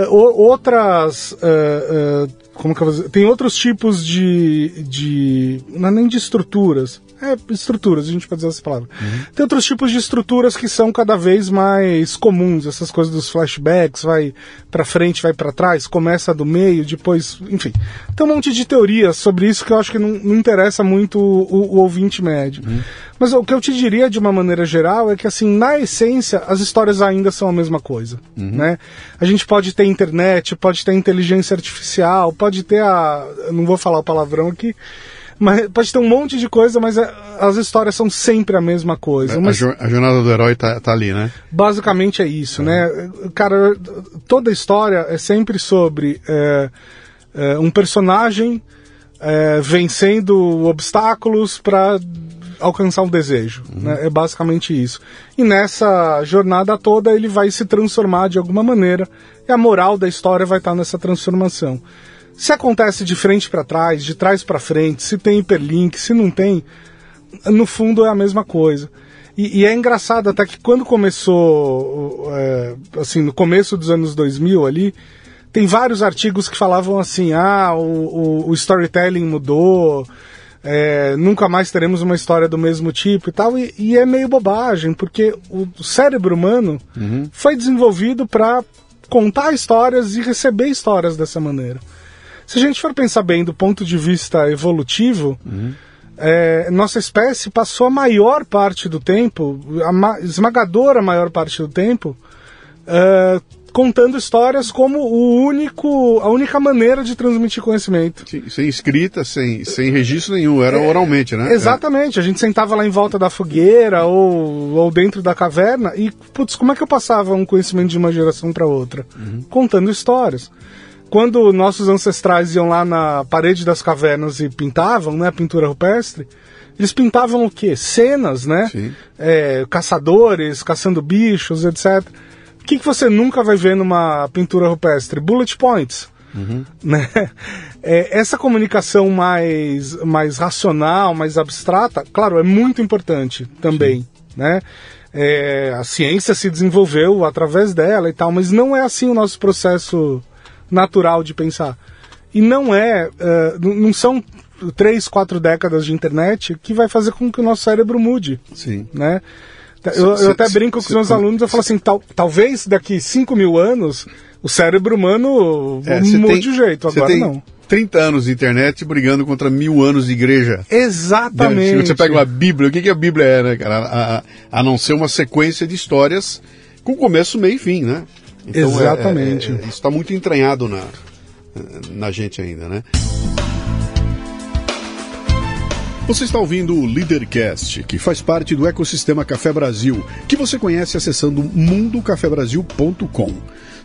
outras. É, é, como que eu vou dizer? Tem outros tipos de. de não é nem de estruturas, é, estruturas, a gente pode dizer essa palavra. Uhum. Tem outros tipos de estruturas que são cada vez mais comuns, essas coisas dos flashbacks, vai para frente, vai para trás, começa do meio, depois, enfim. Tem um monte de teorias sobre isso que eu acho que não, não interessa muito o, o ouvinte médio. Uhum. Mas o que eu te diria de uma maneira geral é que, assim, na essência, as histórias ainda são a mesma coisa, uhum. né? A gente pode ter internet, pode ter inteligência artificial, pode ter a... Não vou falar o palavrão aqui, mas pode ter um monte de coisa, mas é, as histórias são sempre a mesma coisa. Mas, a, jornada do herói tá, tá ali, né? Basicamente é isso, uhum. né? Cara, toda história é sempre sobre. É, é, um personagem é, vencendo obstáculos para alcançar um desejo. Uhum. Né? É basicamente isso. E nessa jornada toda ele vai se transformar de alguma maneira e a moral da história vai estar nessa transformação. Se acontece de frente para trás, de trás para frente, se tem hiperlink, se não tem, no fundo é a mesma coisa. E, e é engraçado até que quando começou, é, assim, no começo dos anos 2000 ali, tem vários artigos que falavam assim, ah, o, o, o storytelling mudou, é, nunca mais teremos uma história do mesmo tipo e tal, e, e é meio bobagem, porque o cérebro humano uhum. foi desenvolvido para contar histórias e receber histórias dessa maneira. Se a gente for pensar bem do ponto de vista evolutivo, uhum. é, nossa espécie passou a maior parte do tempo, a ma esmagadora maior parte do tempo, uh, contando histórias como o único, a única maneira de transmitir conhecimento. Sim, sem escrita, sem, sem registro nenhum, era é, oralmente, né? Exatamente, a gente sentava lá em volta da fogueira ou, ou dentro da caverna e, putz, como é que eu passava um conhecimento de uma geração para outra? Uhum. Contando histórias. Quando nossos ancestrais iam lá na parede das cavernas e pintavam, né, a pintura rupestre, eles pintavam o quê? Cenas, né? É, caçadores, caçando bichos, etc. O que, que você nunca vai ver numa pintura rupestre? Bullet points. Uhum. Né? É, essa comunicação mais, mais racional, mais abstrata, claro, é muito importante também. Né? É, a ciência se desenvolveu através dela e tal, mas não é assim o nosso processo natural de pensar. E não é, uh, não são três, quatro décadas de internet que vai fazer com que o nosso cérebro mude. Sim. Né? Eu, eu até brinco com os meus alunos, eu falo assim, tal, talvez daqui 5 mil anos o cérebro humano é, mude de jeito, agora não. 30 anos de internet brigando contra mil anos de igreja. Exatamente. Você pega uma Bíblia, o que, que a Bíblia é, né, cara? A, a, a não ser uma sequência de histórias com começo, meio e fim, né? Então, Exatamente. É, é, é, isso está muito entranhado na, na gente ainda, né? Você está ouvindo o Leadercast, que faz parte do ecossistema Café Brasil, que você conhece acessando mundocafebrasil.com.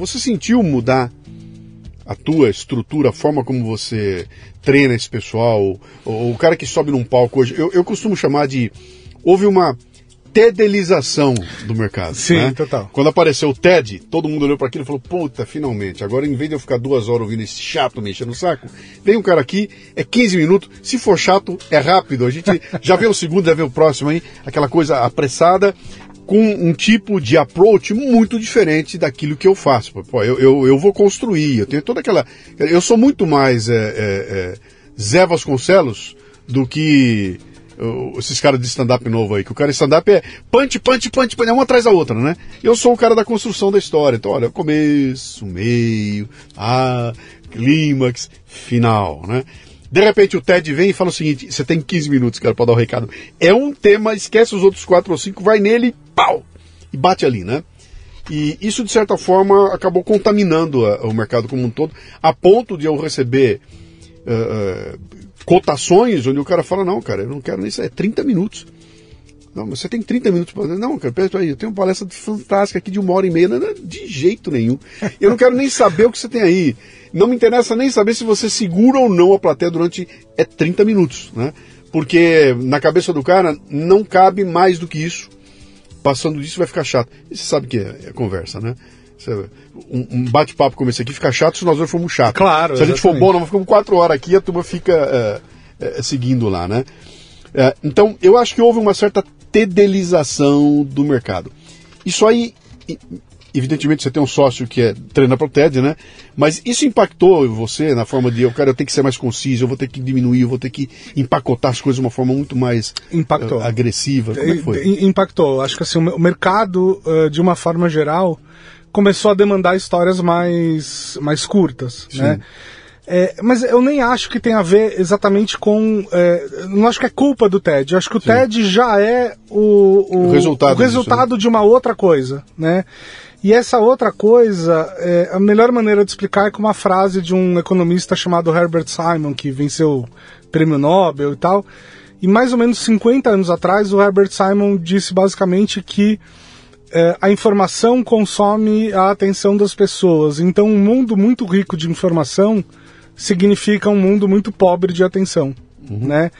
Você sentiu mudar a tua estrutura, a forma como você treina esse pessoal, o, o cara que sobe num palco hoje, eu, eu costumo chamar de. Houve uma tedelização do mercado. Sim, né? total. Quando apareceu o TED, todo mundo olhou para aquilo e falou: Puta, finalmente, agora em vez de eu ficar duas horas ouvindo esse chato mexendo no saco, vem um cara aqui, é 15 minutos, se for chato, é rápido. A gente já vê o segundo, já vê o próximo aí, aquela coisa apressada, com um tipo de approach muito diferente daquilo que eu faço. Pô, eu, eu, eu vou construir, eu tenho toda aquela. Eu sou muito mais é, é, é, Zé Vasconcelos do que esses caras de stand-up novo aí, que o cara de stand-up é punch, punch, punch, punch, é uma atrás da outra, né? Eu sou o cara da construção da história. Então, olha, começo, meio, ah, clímax, final, né? De repente o Ted vem e fala o seguinte: você tem 15 minutos, cara, para dar o recado. É um tema, esquece os outros quatro ou cinco, vai nele, pau! E bate ali, né? E isso, de certa forma, acabou contaminando o mercado como um todo, a ponto de eu receber uh, cotações onde o cara fala: não, cara, eu não quero nem sair, é 30 minutos. Não, você tem 30 minutos para. Não, cara, peraí, eu tenho uma palestra fantástica aqui de uma hora e meia. Não, não, de jeito nenhum. Eu não quero nem saber o que você tem aí. Não me interessa nem saber se você segura ou não a plateia durante é 30 minutos, né? Porque na cabeça do cara não cabe mais do que isso. Passando disso vai ficar chato. E você sabe que é, é conversa, né? Um, um bate-papo como esse aqui fica chato se nós dois formos chatos. Claro. Se a gente for bom, nós ficamos quatro horas aqui e a turma fica é, é, seguindo lá, né? É, então, eu acho que houve uma certa tedelização do mercado. Isso aí evidentemente você tem um sócio que é treina para o TED, né? Mas isso impactou você na forma de, eu cara, eu tenho que ser mais conciso, eu vou ter que diminuir, eu vou ter que empacotar as coisas de uma forma muito mais Uh, agressiva. Como é que foi? Impactou. Acho que assim, o mercado, uh, de uma forma geral, começou a demandar histórias mais, mais curtas, Sim. né? É, mas eu nem acho que tem a ver exatamente com. É, não acho que é culpa do TED. Eu acho que o Sim. TED já é o, o, o resultado, o resultado disso, né? de uma outra coisa, né? E essa outra coisa, é, a melhor maneira de explicar é com uma frase de um economista chamado Herbert Simon, que venceu o prêmio Nobel e tal. E mais ou menos 50 anos atrás, o Herbert Simon disse basicamente que é, a informação consome a atenção das pessoas. Então, um mundo muito rico de informação significa um mundo muito pobre de atenção. Uhum. Né?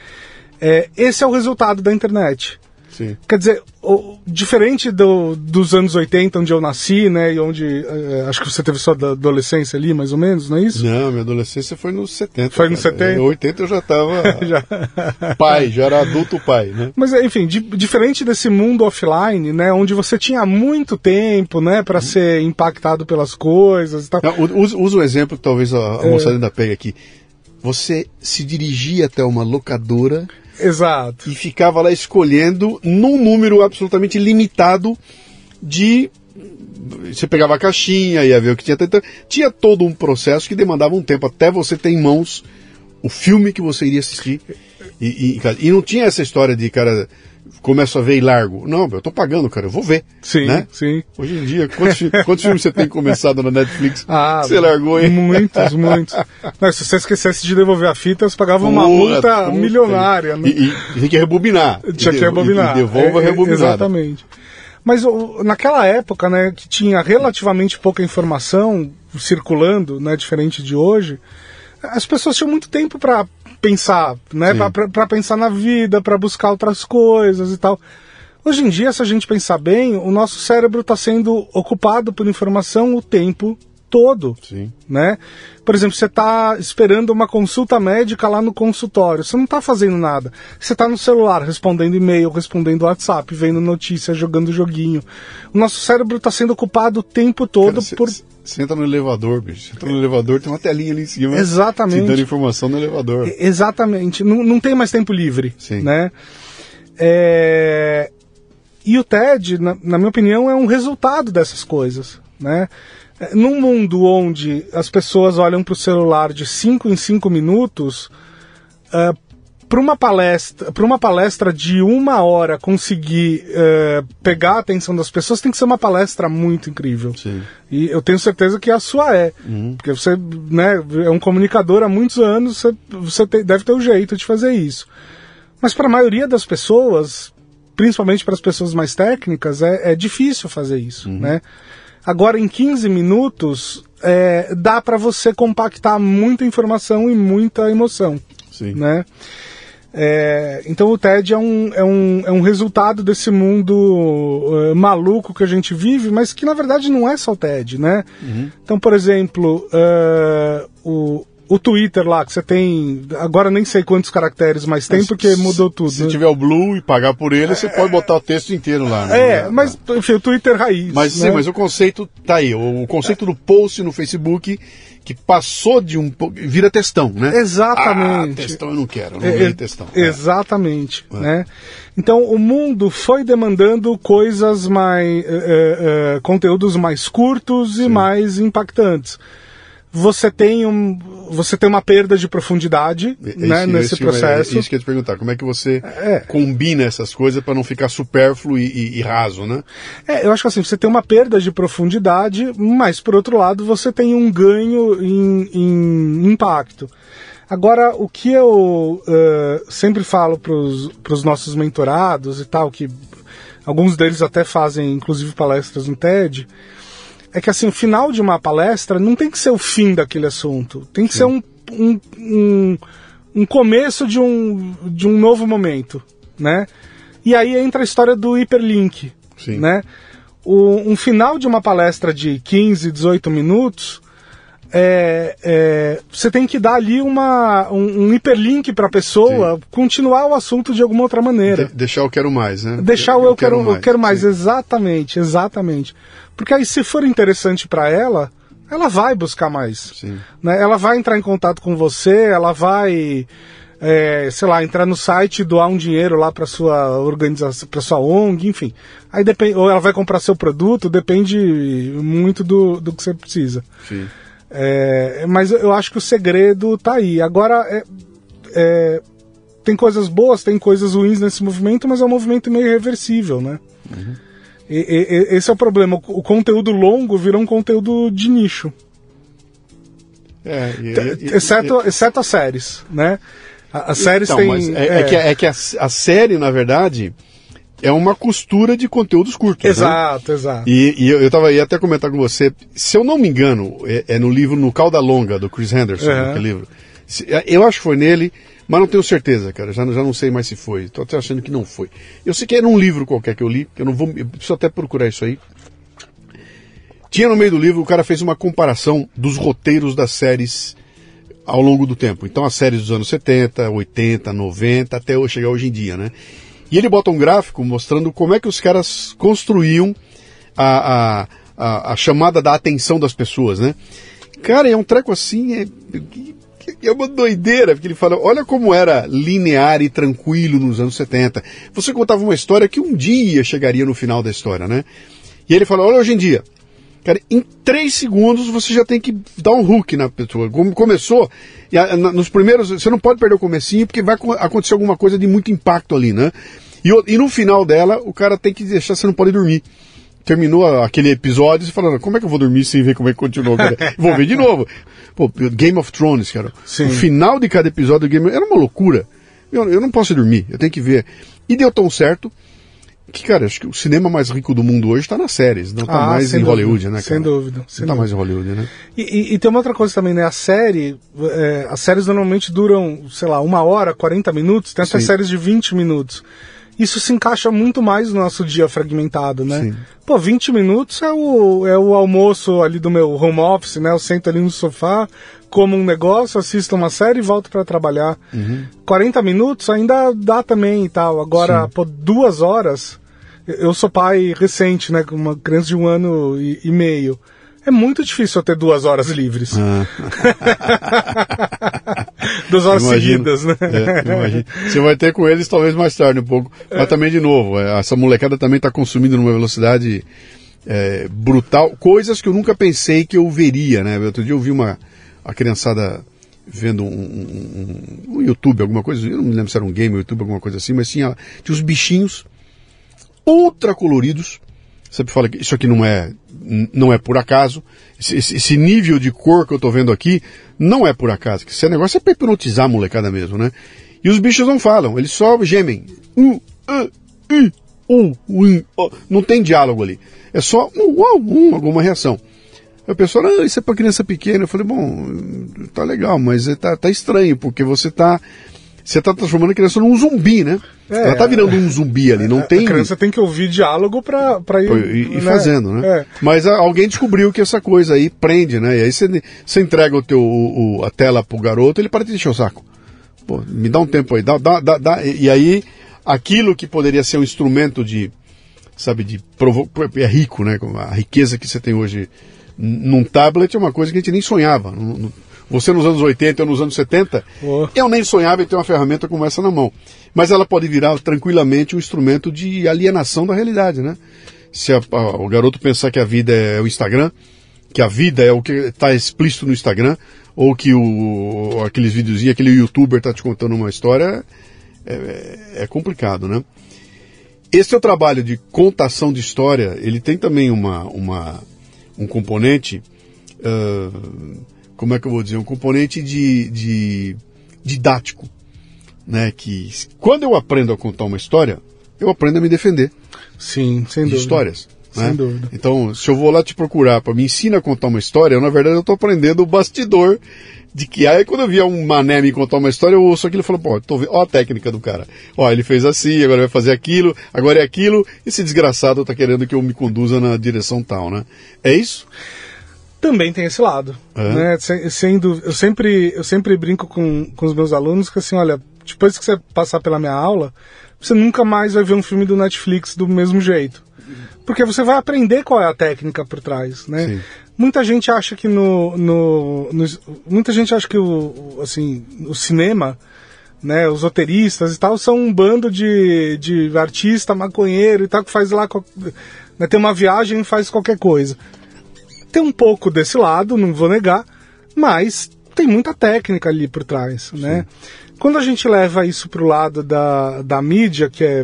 É, esse é o resultado da internet. Sim. Quer dizer, o, diferente do, dos anos 80, onde eu nasci, né, e onde é, acho que você teve sua adolescência ali, mais ou menos, não é isso? Não, minha adolescência foi nos 70. Foi nos 70? Em 80 eu já estava já... pai, já era adulto pai, né? Mas, enfim, di diferente desse mundo offline, né, onde você tinha muito tempo, né, para uhum. ser impactado pelas coisas e tal. usa, usa um exemplo que talvez a, a é... moçada ainda pegue aqui. Você se dirigia até uma locadora Exato. E ficava lá escolhendo num número absolutamente limitado de. Você pegava a caixinha, ia ver o que tinha. Então, tinha todo um processo que demandava um tempo até você ter em mãos o filme que você iria assistir. E, e, e não tinha essa história de, cara, começo a ver e largo. Não, eu tô pagando, cara, eu vou ver. Sim, né? sim. Hoje em dia, quantos, quantos filmes você tem começado na Netflix? Ah, você largou, hein? Muitos, muitos. Não, se você esquecesse de devolver a fita, você pagava uma multa puta, milionária. Né? E, e, tinha que rebobinar. Tinha que rebobinar. E, e devolva é, rebobinada. Exatamente. Mas naquela época, né, que tinha relativamente pouca informação circulando, né, diferente de hoje, as pessoas tinham muito tempo para pensar, né? Para pensar na vida, para buscar outras coisas e tal. Hoje em dia, se a gente pensar bem, o nosso cérebro está sendo ocupado por informação o tempo todo, Sim. né? Por exemplo, você está esperando uma consulta médica lá no consultório, você não está fazendo nada. Você está no celular respondendo e-mail, respondendo WhatsApp, vendo notícias, jogando joguinho. O nosso cérebro está sendo ocupado o tempo todo Cara, por Senta no elevador, bicho. Senta no elevador, tem uma telinha ali em cima. Exatamente. Te dando informação no elevador. Exatamente. Não, não tem mais tempo livre. Sim. Né? É... E o TED, na, na, minha opinião, é um resultado dessas coisas. Né? Num mundo onde as pessoas olham para o celular de 5 em 5 minutos, uh, para uma palestra para uma palestra de uma hora conseguir uh, pegar a atenção das pessoas tem que ser uma palestra muito incrível Sim. e eu tenho certeza que a sua é uhum. porque você né é um comunicador há muitos anos você, você te, deve ter o um jeito de fazer isso mas para a maioria das pessoas principalmente para as pessoas mais técnicas é, é difícil fazer isso uhum. né agora em 15 minutos é, dá para você compactar muita informação e muita emoção Sim. né é, então o TED é um, é um, é um resultado desse mundo uh, maluco que a gente vive, mas que na verdade não é só o TED, né? Uhum. Então, por exemplo, uh, o, o Twitter lá, que você tem. Agora nem sei quantos caracteres mais tem, porque mudou tudo. Se né? tiver o Blue e pagar por ele, você pode botar o texto inteiro lá. Né? É, mas enfim, o Twitter raiz. Mas né? sim, mas o conceito tá aí. O, conceito do post no Facebook que passou de um vira textão, né? Exatamente. Ah, textão eu não quero, não é, textão. É. Exatamente, é. né? Então o mundo foi demandando coisas mais, é, conteúdos mais curtos e Sim. mais impactantes você tem, um, você tem uma perda de profundidade né, nesse processo. É, isso que eu ia te perguntar, como é que você é. combina essas coisas para não ficar supérfluo e, e, e, raso, né? É, eu acho que assim, você tem uma perda de profundidade, mas por outro lado você tem um ganho em, em impacto. Agora, o que eu uh, sempre falo para os nossos mentorados e tal, que alguns deles até fazem inclusive palestras no TED, é que assim, o final de uma palestra não tem que ser o fim daquele assunto. Tem que Sim. ser um, um, um, um, começo de um, de um novo momento, né? E aí entra a história do hiperlink, Sim. né? O, um final de uma palestra de 15, 18 minutos, é, é, você tem que dar ali uma, um, um hiperlink para a pessoa Sim. continuar o assunto de alguma outra maneira. De, deixar o quero mais, né? Deixar o eu, eu quero, quero mais, eu quero mais, exatamente, exatamente. Porque aí, se for interessante para ela, ela vai buscar mais. Sim. Né? Ela vai entrar em contato com você, ela vai é, sei lá, entrar no site e doar um dinheiro lá para sua organização, para sua ONG, enfim. Aí depende, ou ela vai comprar seu produto, depende muito do, do que você precisa. Sim. É, mas eu acho que o segredo tá aí. Agora, é, é, tem coisas boas, tem coisas ruins nesse movimento, mas é um movimento meio irreversível, né? Uhum. E, e, esse é o problema. O conteúdo longo virou um conteúdo de nicho. É, e, exceto, exceto as séries, né? As séries então, têm. É, é, é, que, é que a, a, série, na verdade, é uma costura de conteúdos curtos. Né? Exato, né? exato. E, e eu, eu tava ia até comentar com você, se eu não me engano, é, é no livro No Calda Longa, do Chris Henderson, uhum. aquele livro. É, eu acho que foi nele, mas não tenho certeza, cara. Já, já não sei mais se foi. Tô até achando que não foi. Eu sei que era um livro qualquer que eu li, eu não vou. Eu preciso até procurar isso aí. Tinha no meio do livro, o cara fez uma comparação dos roteiros das séries ao longo do tempo. Então as séries dos anos 70, 80, 90, até chegar hoje em dia, né? E ele bota um gráfico mostrando como é que os caras construíam a, a, a, a chamada da atenção das pessoas, né? Cara, é um treco assim, é, é uma doideira, porque ele fala, olha como era linear e tranquilo nos anos 70. Você contava uma história que um dia chegaria no final da história, né? E ele fala, olha hoje em dia, Cara, em três segundos você já tem que dar um hook na pessoa. Como começou, nos primeiros, você não pode perder o comecinho porque vai acontecer alguma coisa de muito impacto ali, né? E, e no final dela, o cara tem que deixar, você não pode dormir. Terminou aquele episódio, você falando, como é que eu vou dormir sem ver como é que continuou? Cara? vou ver de novo. Pô, Game of Thrones, cara. Sim. O final de cada episódio do Game of era uma loucura. Eu, eu não posso dormir, eu tenho que ver. E deu tão certo que, cara, acho que o cinema mais rico do mundo hoje está nas séries, não está ah, mais em dúvida, Hollywood, né, cara? Sem dúvida. Sem não está mais em Hollywood, né? E, e, e, tem uma outra coisa também, né? A série, é, as séries normalmente duram, sei lá, uma hora, 40 minutos, tem essas séries de 20 minutos. Isso se encaixa muito mais no nosso dia fragmentado, né? Sim. Pô, 20 minutos é o, é o almoço ali do meu home office, né? Eu sento ali no sofá, como um negócio, assisto uma série e volto para trabalhar. Uhum. 40 minutos ainda dá também e tal. Agora, Sim. pô, duas horas eu sou pai recente, né? Com uma criança de um ano e, e meio. É muito difícil eu ter duas horas livres. Ah. duas horas imagino, seguidas, né? É, Você vai ter com eles talvez mais tarde um pouco. É. Mas também, de novo, é, essa molecada também está consumindo numa velocidade é, brutal. Coisas que eu nunca pensei que eu veria, né? Outro dia eu vi uma a criançada vendo um, um, um, YouTube, alguma coisa, eu não me lembro se era um game, YouTube, alguma coisa assim, mas tinha, tinha os bichinhos ultra coloridos. Sempre fala que isso aqui não é, não é por acaso. Esse, esse nível de cor que eu estou vendo aqui não é por acaso. Esse negócio é para hipnotizar a molecada mesmo, né? E os bichos não falam, eles só gemem. Não tem diálogo ali. É só um, um, alguma reação. A pessoa, ah, isso é para criança pequena. Eu falei, bom, tá legal, mas tá, tá estranho, porque você tá você está transformando a criança num zumbi, né? É, Ela está virando um zumbi ali, não a, tem... A criança tem que ouvir diálogo para ir... Ir, né? fazendo, né? É. Mas a, alguém descobriu que essa coisa aí prende, né? E aí você, você entrega o teu, o, a tela pro garoto, ele para de encher o saco. Pô, me dá um tempo aí, dá, dá, dá, dá. E aí, aquilo que poderia ser um instrumento de, sabe, de provo... é rico, né? A riqueza que você tem hoje num tablet é uma coisa que a gente nem sonhava. Você nos anos 80, eu nos anos 70, oh. eu nem sonhava em ter uma ferramenta como essa na mão. Mas ela pode virar tranquilamente um instrumento de alienação da realidade, né? Se a, a, o garoto pensar que a vida é o Instagram, que a vida é o que está explícito no Instagram, ou que o, aqueles videozinhos, aquele youtuber está te contando uma história, é, é, é complicado, né? Esse é o trabalho de contação de história, ele tem também uma, uma, um componente uh, como é que eu vou dizer, um componente de, de didático, né? Que quando eu aprendo a contar uma história, eu aprendo a me defender. Sim, sem de dúvida. histórias. Sem né? dúvida. Então, se eu vou lá te procurar para me ensinar a contar uma história, eu, na verdade eu estou aprendendo o bastidor de que aí quando eu via um mané me contar uma história, eu ouço aquilo e falo, pô, tô vendo, ó a técnica do cara. Ó, ele fez assim, agora vai fazer aquilo, agora é aquilo, esse desgraçado tá querendo que eu me conduza na direção tal, né? É isso? Também tem esse lado. É. Né? Sendo, eu, sempre, eu sempre brinco com, com os meus alunos que assim, olha, depois que você passar pela minha aula, você nunca mais vai ver um filme do Netflix do mesmo jeito. Porque você vai aprender qual é a técnica por trás, né? Sim. Muita gente acha que no, no, no, muita gente acha que o assim o cinema né, os roteiristas e tal, são um bando de, de artista, maconheiro e tal, que faz lá, né, tem uma viagem e faz qualquer coisa. Tem um pouco desse lado, não vou negar, mas tem muita técnica ali por trás, né? Quando a gente leva isso para o lado da, da mídia, que é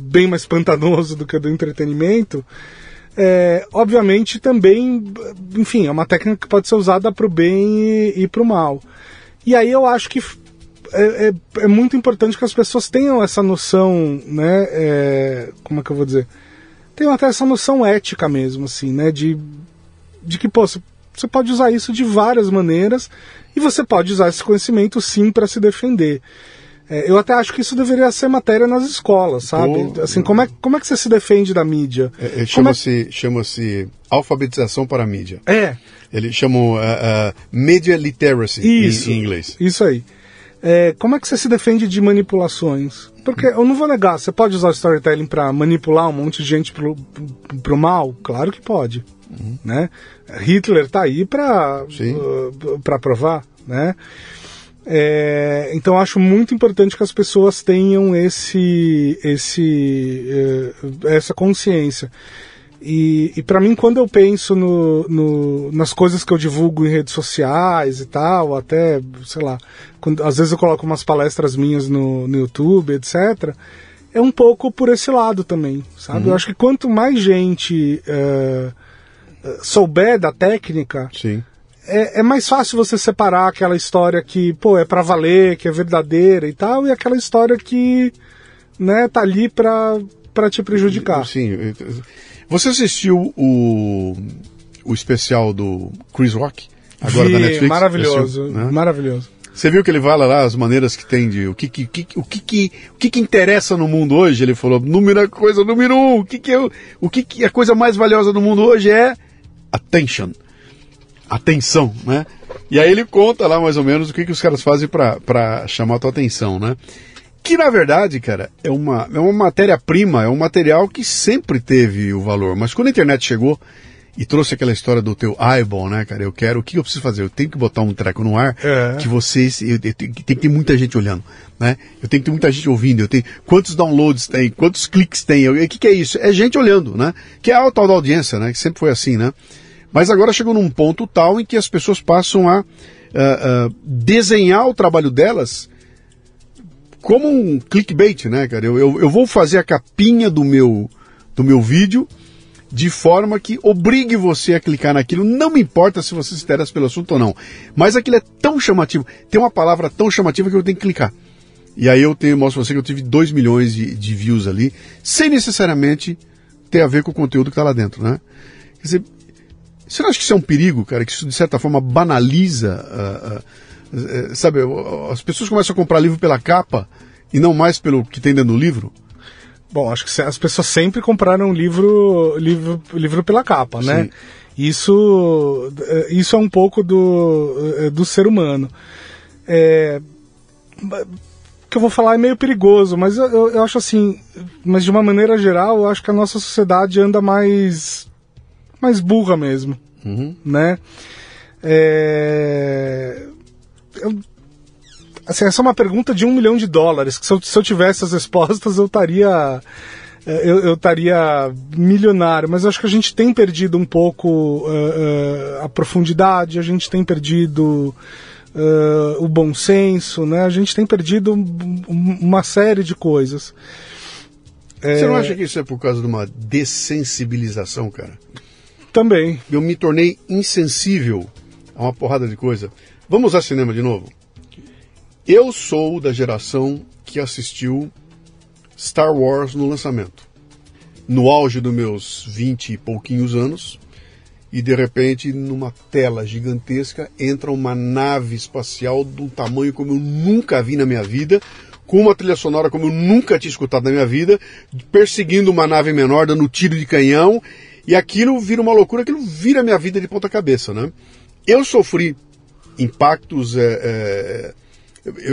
bem mais pantanoso do que do entretenimento, é, obviamente também, enfim, é uma técnica que pode ser usada para o bem e, e para o mal. E aí eu acho que é, é, é, muito importante que as pessoas tenham essa noção, né? É, como é que eu vou dizer? Tenham até essa noção ética mesmo, assim, né? De, de que, pô, você pode usar isso de várias maneiras e você pode usar esse conhecimento sim para se defender. É, eu até acho que isso deveria ser matéria nas escolas, sabe? assim, como é, como é que você se defende da mídia? É, é chama-se é... chama alfabetização para a mídia. É. Eles chamam uh, uh, media literacy isso, em, em inglês. Isso aí. É, como é que você se defende de manipulações? Porque eu não vou negar, você pode usar o storytelling para manipular um monte de gente pro, pro, pro mal? Claro que pode. Uhum. Né? Hitler tá aí para uh, para provar, né? É, então acho muito importante que as pessoas tenham esse, esse, uh, essa consciência. E, e para mim, quando eu penso no, no, nas coisas que eu divulgo em redes sociais e tal, até, sei lá, quando, às vezes eu coloco umas palestras minhas no, no YouTube, etc., é um pouco por esse lado também, sabe? Uhum. Eu acho que quanto mais gente uh, souber da técnica, Sim. É, é, mais fácil você separar aquela história que, pô, é para valer, que é verdadeira e tal, e aquela história que, né, tá ali pra, pra te prejudicar. Sim. Você assistiu o, o especial do Chris Rock? Agora Vi, da Netflix? Maravilhoso, né? maravilhoso. Você viu que ele fala lá as maneiras que tem de o que que, que, o que, que o que, que interessa no mundo hoje? Ele falou número coisa número um, o que que é, o que, que a coisa mais valiosa no mundo hoje é attention, atenção, né? E aí ele conta lá mais ou menos o que, que os caras fazem para chamar a tua atenção, né? Que na verdade, cara, é uma, é uma matéria-prima, é um material que sempre teve o valor. Mas quando a internet chegou e trouxe aquela história do teu eyeball, né, cara? Eu quero, o que eu preciso fazer? Eu tenho que botar um treco no ar é. que vocês, eu, eu, tem que ter muita gente olhando, né? Eu tenho que ter muita gente ouvindo, eu tenho, quantos downloads tem, quantos cliques tem, o que que é isso? É gente olhando, né? Que é a tal da audiência, né? Que sempre foi assim, né? Mas agora chegou num ponto tal em que as pessoas passam a uh, uh, desenhar o trabalho delas como um clickbait, né, cara? Eu, eu, eu, vou fazer a capinha do meu, do meu vídeo de forma que obrigue você a clicar naquilo. Não me importa se você se interessa pelo assunto ou não. Mas aquilo é tão chamativo. Tem uma palavra tão chamativa que eu tenho que clicar. E aí eu tenho, mostro pra você que eu tive 2 milhões de, de views ali, sem necessariamente ter a ver com o conteúdo que está lá dentro, né? Quer dizer, você não acha que isso é um perigo, cara? Que isso de certa forma banaliza, uh, uh, uh, sabe? As pessoas começam a comprar livro pela capa e não mais pelo que tem dentro do livro? Bom, acho que as pessoas sempre compraram livro, livro, livro pela capa, né? Sim. Isso, eh, isso é um pouco do, eh, do ser humano. É, o que eu vou falar é meio perigoso, mas eu, eu acho assim, mas de uma maneira geral, eu acho que a nossa sociedade anda mais mais burra mesmo, uhum. né? É... Eu... Assim, essa é uma pergunta de um milhão de dólares, que se eu, se eu tivesse as respostas eu estaria... É, eu estaria milionário, mas eu acho que a gente tem perdido um pouco uh, uh, a profundidade, a gente tem perdido uh, o bom senso, né? A gente tem perdido uma série de coisas. Você não acha que isso é por causa de uma dessensibilização, cara? Também. Eu me tornei insensível a uma porrada de coisa. Vamos usar cinema de novo? Eu sou da geração que assistiu Star Wars no lançamento. No auge dos meus vinte e pouquinhos anos, e de repente, numa tela gigantesca, entra uma nave espacial de um tamanho como eu nunca vi na minha vida, com uma trilha sonora como eu nunca tinha escutado na minha vida, perseguindo uma nave menor, dando tiro de canhão, e aquilo vira uma loucura, aquilo vira minha vida de ponta cabeça, né? Eu sofri impactos. É, é,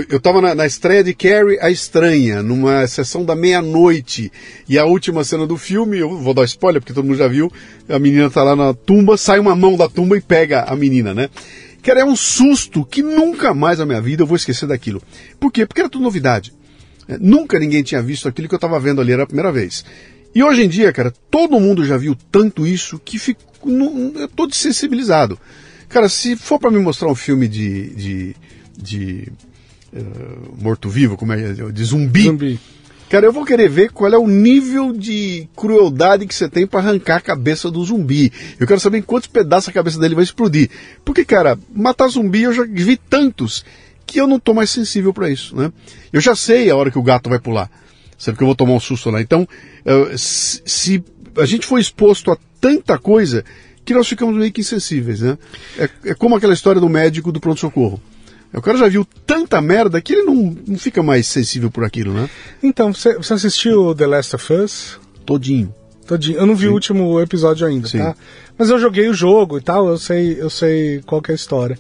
eu estava na, na, estreia de Carrie a Estranha, numa sessão da meia-noite. E a última cena do filme, eu vou dar spoiler porque todo mundo já viu, a menina está lá na tumba, sai uma mão da tumba e pega a menina, né? Cara, é um susto que nunca mais na minha vida eu vou esquecer daquilo. Por quê? Porque era tudo novidade. É, nunca ninguém tinha visto aquilo que eu estava vendo ali, era a primeira vez. E hoje em dia, cara, todo mundo já viu tanto isso que fico, eu tô desensibilizado. Cara, se for para me mostrar um filme de, de, de uh, morto-vivo, como é de zumbi, zumbi, cara, eu vou querer ver qual é o nível de crueldade que você tem para arrancar a cabeça do zumbi. Eu quero saber em quantos pedaços a cabeça dele vai explodir. Porque, cara, matar zumbi eu já vi tantos que eu não tô mais sensível para isso, né? Eu já sei a hora que o gato vai pular. Sabe que eu vou tomar um susto lá. Então, uh, se a gente for exposto a tanta coisa, que nós ficamos meio que insensíveis, né? É, é como aquela história do médico do pronto-socorro. O cara já viu tanta merda que ele não, não fica mais sensível por aquilo, né? Então, você, você assistiu The Last of Us? Todinho. Todinho. Eu não vi Sim. o último episódio ainda, Sim. tá? Mas eu joguei o jogo e tal, eu sei, eu sei qual é a história.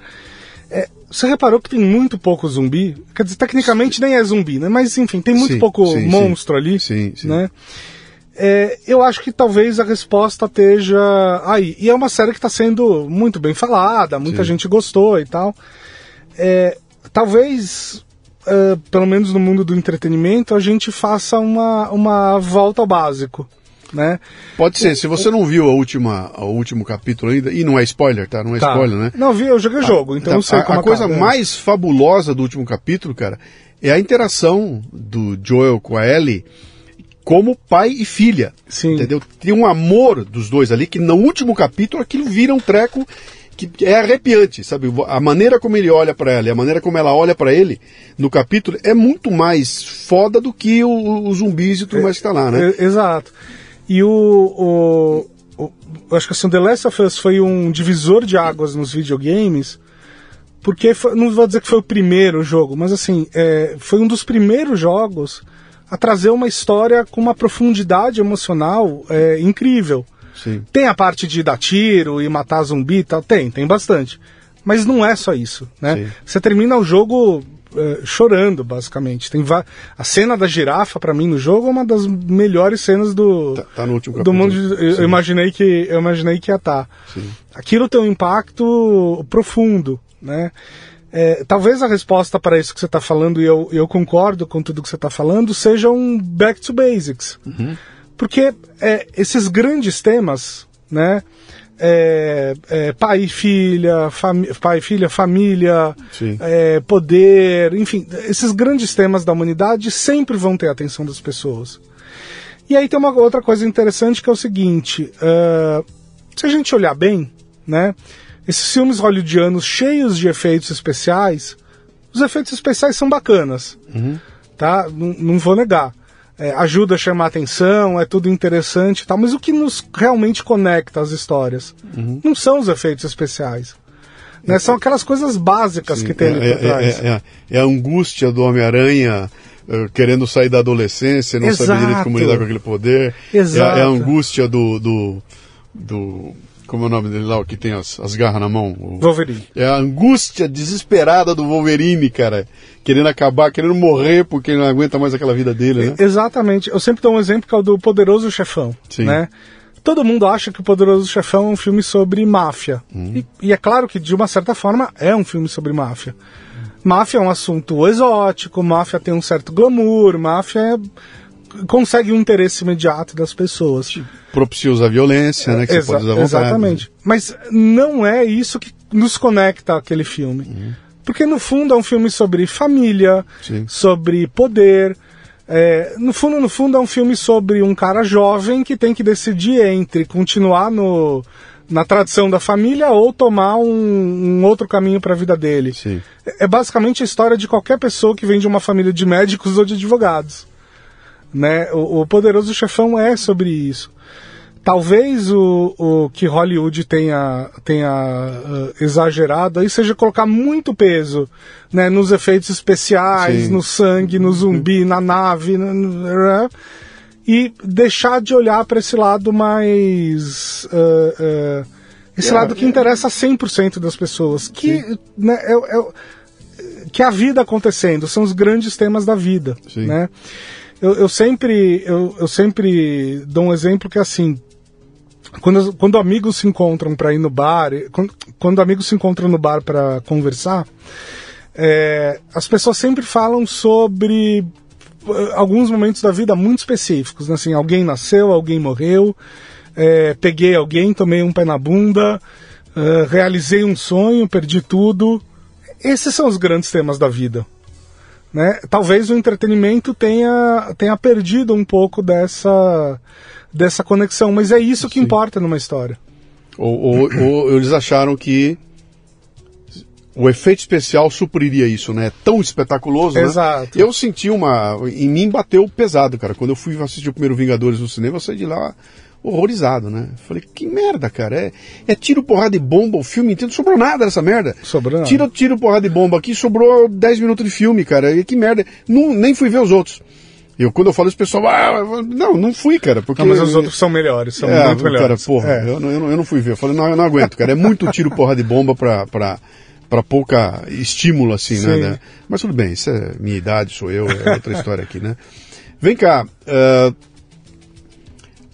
É, você reparou que tem muito pouco zumbi? Quer dizer, tecnicamente nem é zumbi, né? Mas enfim, tem muito sim, pouco sim, monstro sim. ali, sim, né? É, eu acho que talvez a resposta esteja aí. E é uma série que está sendo muito bem falada, muita Sim. gente gostou e tal. É, talvez, é, pelo menos no mundo do entretenimento, a gente faça uma, uma volta ao básico. Né? Pode ser, se você não viu a última, o último capítulo ainda, e não é spoiler, tá? Não é tá. spoiler, né? Não, vi, eu joguei o jogo, então a, não sei a, como A coisa mais fabulosa do último capítulo, cara, é a interação do Joel com a Ellie como pai e filha. Sim. Entendeu? Tem um amor dos dois ali que no último capítulo aquilo vira um treco que é arrepiante, sabe? A maneira como ele olha para ela e a maneira como ela olha para ele no capítulo é muito mais foda do que o, os zumbis e tudo é, mais que tá lá, né? É, exato. E o, o, o, acho que assim, The Last of Us foi um divisor de águas nos videogames, porque foi, não vou dizer que foi o primeiro jogo, mas assim, é, foi um dos primeiros jogos a trazer uma história com uma profundidade emocional é, incrível. Sim. Tem a parte de dar tiro e matar zumbi e tal, tem, tem bastante. Mas não é só isso, né? Sim. Você termina o jogo é, chorando, basicamente. Tem a cena da girafa para mim no jogo é uma das melhores cenas do tá, tá no último do mundo. Eu, eu, imaginei que eu imaginei que ia estar. Tá. Aquilo tem um impacto profundo, né? É, talvez a resposta para isso que você está falando, e eu, eu, concordo com tudo que você está falando, seja um back to basics. Uhum. Porque é, esses grandes temas, né? É, é, pai e filha, pai filha, família, é, poder, enfim, esses grandes temas da humanidade sempre vão ter a atenção das pessoas. E aí tem uma outra coisa interessante que é o seguinte: uh, se a gente olhar bem, né? Esses filmes hollywoodianos cheios de efeitos especiais, os efeitos especiais são bacanas, uhum. tá? Não, não vou negar. É, ajuda a chamar atenção, é tudo interessante e tal, mas o que nos realmente conecta às histórias uhum. não são os efeitos especiais. Né? São aquelas coisas básicas Sim, que tem ali é, por é, trás. É, é, é, a angústia do Homem-Aranha uh, querendo sair da adolescência, não Exato. saber direito como lidar com aquele poder. Exato. É, a angústia do, do, do como é o nome dele lá, o que tem as, as garras na mão? O, Wolverine. É a angústia desesperada do Wolverine, cara. Querendo acabar, querendo morrer porque não aguenta mais aquela vida dele, né? Exatamente. Eu sempre dou um exemplo que é o do Poderoso Chefão. Sim. Né? Todo mundo acha que o Poderoso Chefão é um filme sobre máfia. Hum. E, e, é claro que, de uma certa forma, é um filme sobre máfia. Máfia é um assunto exótico, máfia tem um certo glamour, máfia é consegue um interesse imediato das pessoas. Propicia a violência, né? Que Exa você pode usar vontade. Exatamente. Mas não é isso que nos conecta àquele filme. Uhum. Porque no fundo é um filme sobre família, Sim. sobre poder. É, no fundo, no fundo é um filme sobre um cara jovem que tem que decidir entre continuar no, na tradição da família ou tomar um, um outro caminho para a vida dele. Sim. É, é basicamente a história de qualquer pessoa que vem de uma família de médicos ou de advogados. Né? O, o Poderoso Chefão é sobre isso. Talvez o, o que Hollywood tenha, tenha uh, exagerado aí seja colocar muito peso né, nos efeitos especiais, Sim. no sangue, no zumbi, na nave, no, no, e deixar de olhar para esse lado mais. Uh, uh, esse lado que interessa a 100% das pessoas, que né, é, é, que é a vida acontecendo, são os grandes temas da vida. Sim. Né? Eu, eu, sempre, eu, eu sempre dou um exemplo que é assim. quando, quando amigos se encontram para ir no bar, quando, quando, amigos se encontram no bar para conversar, é, as pessoas sempre falam sobre eh, alguns momentos da vida muito específicos. Né? Assim, alguém nasceu, alguém morreu, é, peguei alguém, tomei um pé na bunda, é, realizei um sonho, perdi tudo. Esses são os grandes temas da vida. Né? Talvez o entretenimento tenha, tenha perdido um pouco dessa, dessa conexão, mas é isso que Sim. importa numa história. Ou, ou, ou, eles acharam que o efeito especial supriria isso, né? É tão espetaculoso, né? Exato. Né? Eu senti uma. Em mim bateu pesado, cara. Quando eu fui assistir o primeiro Vingadores no cinema, eu saí de lá horrorizado, né? Falei, que merda, cara. É, é tiro, porrada e bomba o filme inteiro. Não sobrou nada dessa merda. Sobrou nada. Tiro, tiro, porrada e bomba aqui, sobrou 10 minutos de filme, cara. E que merda. Não, nem fui ver os outros. Eu, quando eu falo isso, o pessoal, ah, não, não fui, cara. Porque, não, mas os outros são melhores, são é, muito melhores. Cara, porra, é. eu, eu, não, eu não fui ver. Eu falei, não, eu não aguento, cara. É muito tiro, porrada e bomba pra, pra, pra pouca estímulo, assim, né, né? Mas tudo bem, isso é minha idade, sou eu, é outra história aqui, né? Vem cá, uh,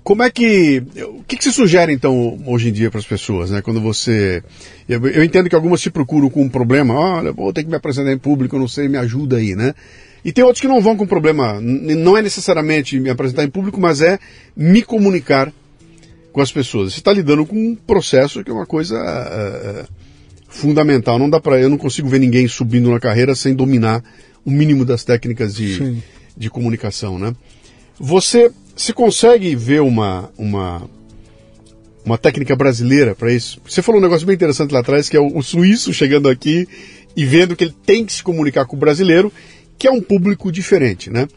como é que. O que, que se sugere, então, hoje em dia para as pessoas, né? Quando você. Eu, eu, entendo que algumas se procuram com um problema, olha, vou ter que me apresentar em público, não sei, me ajuda aí, né? E tem outros que não vão com problema. Não é necessariamente me apresentar em público, mas é me comunicar com as pessoas. Você está lidando com um processo que é uma coisa uh, fundamental. Não dá para, eu não consigo ver ninguém subindo na carreira sem dominar o mínimo das técnicas de, de comunicação, né? Você se consegue ver uma, uma, uma técnica brasileira para isso? Você falou um negócio bem interessante lá atrás, que é o, o suíço chegando aqui e vendo que ele tem que se comunicar com o brasileiro, que é um público diferente, né?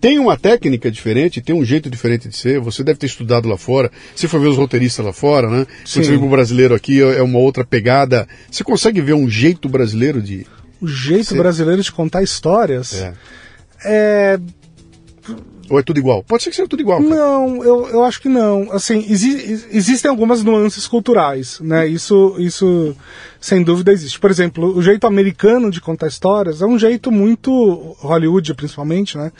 Tem uma técnica diferente, tem um jeito diferente de ser. Você deve ter estudado lá fora. Você foi ver os roteiristas lá fora, né? Sim. Quando você vem brasileiro aqui, é uma outra pegada. Você consegue ver um jeito brasileiro de. O jeito ser? brasileiro de contar histórias? É. é ou é tudo igual? Pode ser que seja tudo igual. Cara. Não, eu, eu acho que não. Assim, exi existem algumas nuances culturais, né? Isso, isso sem dúvida existe. Por exemplo, o jeito americano de contar histórias é um jeito muito Hollywood, principalmente, né?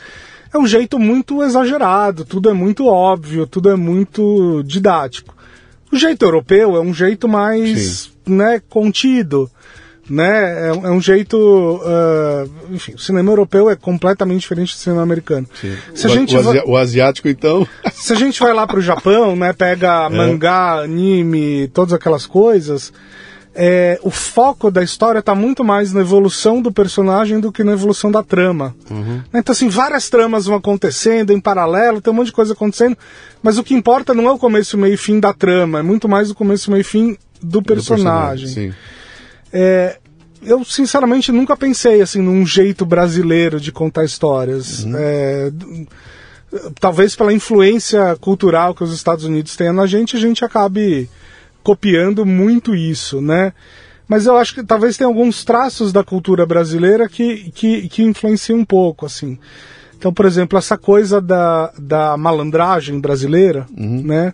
É um jeito muito exagerado, tudo é muito óbvio, tudo é muito didático. O jeito europeu é um jeito mais, Sim. né, contido né? É, é um jeito, uh, enfim, o cinema europeu é completamente diferente do cinema americano. Sim. Se a o, gente o, vai, o asiático então. Se a gente vai lá para o Japão, né? Pega é. mangá, anime, todas aquelas coisas. É, o foco da história está muito mais na evolução do personagem do que na evolução da trama. Uhum. Então, assim, várias tramas vão acontecendo em paralelo, tem um monte de coisa acontecendo, mas o que importa não é o começo, meio e fim da trama, é muito mais o começo, meio e fim do personagem. Do personagem é, eu sinceramente nunca pensei assim num jeito brasileiro de contar histórias. Uhum. É, talvez pela influência cultural que os Estados Unidos têm na gente, a gente acabe copiando muito isso, né? Mas eu acho que talvez tenha alguns traços da cultura brasileira que, que, que influenciam um pouco, assim. Então, por exemplo, essa coisa da, da malandragem brasileira, uhum. né?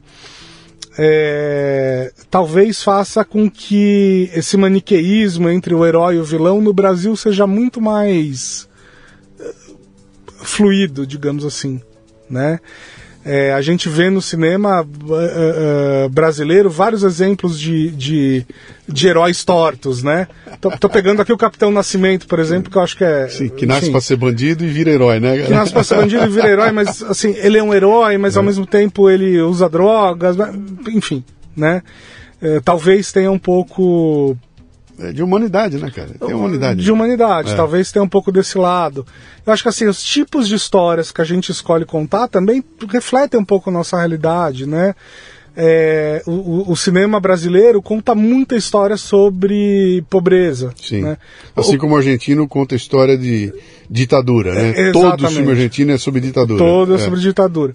É, talvez faça com que esse maniqueísmo entre o herói e o vilão no Brasil seja muito mais eh, fluido, digamos assim, né? É, a gente vê no cinema uh, uh, brasileiro vários exemplos de, de, de, heróis tortos, né? Tô, tô, pegando aqui o Capitão Nascimento, por exemplo, que eu acho que é. Sim, que nasce para ser bandido e vira herói, né? Que nasce para ser bandido e vira herói, mas assim, ele é um herói, mas é. ao mesmo tempo ele usa drogas, enfim, né? É, talvez tenha um pouco de humanidade, né, cara? Tem humanidade. De humanidade, é. talvez tenha um pouco desse lado. Eu acho que assim, os tipos de histórias que a gente escolhe contar também refletem um pouco a nossa realidade, né? É, o, o, cinema brasileiro conta muita história sobre pobreza. Sim. Né? Assim o, como o argentino conta história de ditadura, né? É, Todo o filme argentino é sobre ditadura. Todo é, é sobre ditadura.